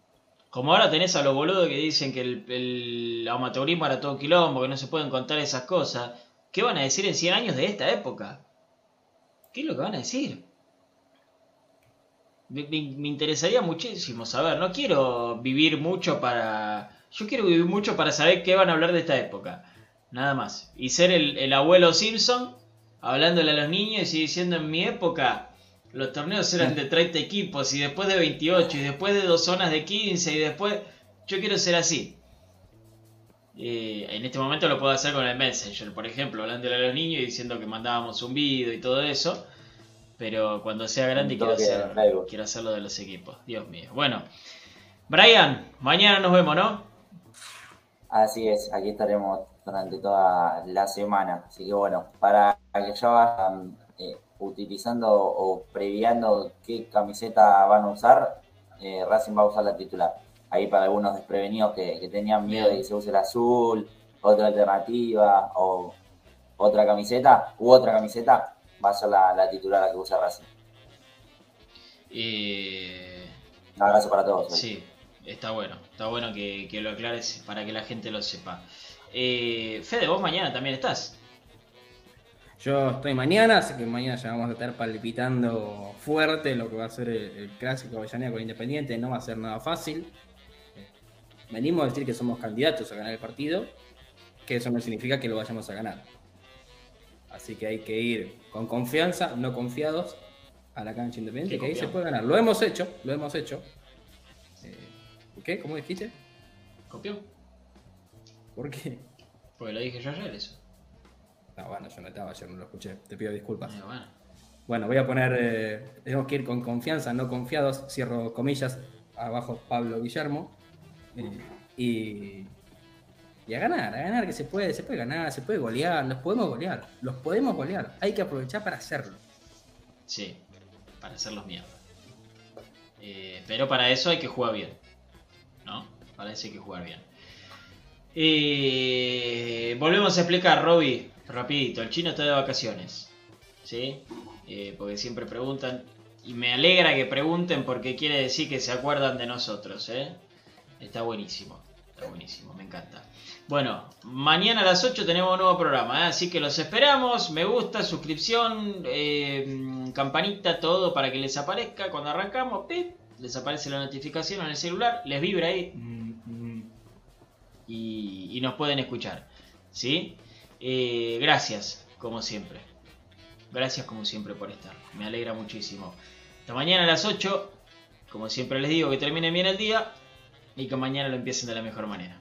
Como ahora tenés a los boludos que dicen que el, el amateurismo era todo quilombo, que no se pueden contar esas cosas. ¿Qué van a decir en 100 años de esta época? ¿Qué es lo que van a decir? Me, me- me interesaría muchísimo saber. No quiero vivir mucho para... Yo quiero vivir mucho para saber qué van a hablar de esta época. Nada más. Y ser el, el abuelo Simpson hablándole a los niños y diciendo en mi época los torneos eran de 30 equipos y después de 28 y después de dos zonas de 15 y después... Yo quiero ser así. Eh, en este momento lo puedo hacer con el Messenger, por ejemplo, hablándole a los niños y diciendo que mandábamos un video y todo eso. Pero cuando sea grande Un quiero, hacer, quiero hacerlo de los equipos. Dios mío. Bueno, Brian, mañana nos vemos, ¿no? Así es, aquí estaremos durante toda la semana. Así que bueno, para que ya vayan eh, utilizando o previando qué camiseta van a usar, eh, Racing va a usar la titular. Ahí para algunos desprevenidos que, que tenían miedo de que se use el azul, otra alternativa o otra camiseta u otra camiseta, va a ser la, la titular la que usa Racing. Eh, Un abrazo para todos. Sí, está bueno. Está bueno que, que lo aclares para que la gente lo sepa. Eh, Fede, vos mañana también estás. Yo estoy mañana, así que mañana ya vamos a estar palpitando fuerte lo que va a ser el, el clásico Avellaneda con Independiente. No va a ser nada fácil. Venimos a decir que somos candidatos a ganar el partido, que eso no significa que lo vayamos a ganar. Así que hay que ir con confianza, no confiados, a la cancha Independiente, Sí, que ahí se puede ganar. Lo hemos hecho, lo hemos hecho. Eh, ¿Qué? ¿Cómo dijiste? ¿Copió? ¿Por qué? Porque lo dije yo ayer eso. No, bueno, yo no estaba, yo no lo escuché. Te pido disculpas. Eh, bueno. Bueno, voy a poner, eh, tenemos que ir con confianza, no confiados, cierro comillas, abajo Pablo Guillermo, y, a ganar, a ganar, que se puede, se puede ganar, se puede golear, los podemos golear, los podemos golear, hay que aprovechar para hacerlo. Sí, para hacerlos mierda. Eh, pero para eso hay que jugar bien. ¿No? Para eso hay que jugar bien. Volvemos a explicar, Robbie. rapidito, el chino está de vacaciones. ¿Sí? Eh, porque siempre preguntan. Y me alegra que pregunten porque quiere decir que se acuerdan de nosotros. ¿eh? Está buenísimo. Está buenísimo, me encanta. Bueno, mañana a las 8 tenemos un nuevo programa, ¿eh? así que los esperamos. Me gusta, suscripción, eh, campanita, todo para que les aparezca. Cuando arrancamos, ¡pip! les aparece la notificación en el celular, les vibra ahí y, y nos pueden escuchar. ¿Sí? Eh, gracias, como siempre. Gracias como siempre por estar. Me alegra muchísimo. Hasta mañana a las 8. Como siempre les digo, que terminen bien el día y que mañana lo empiecen de la mejor manera.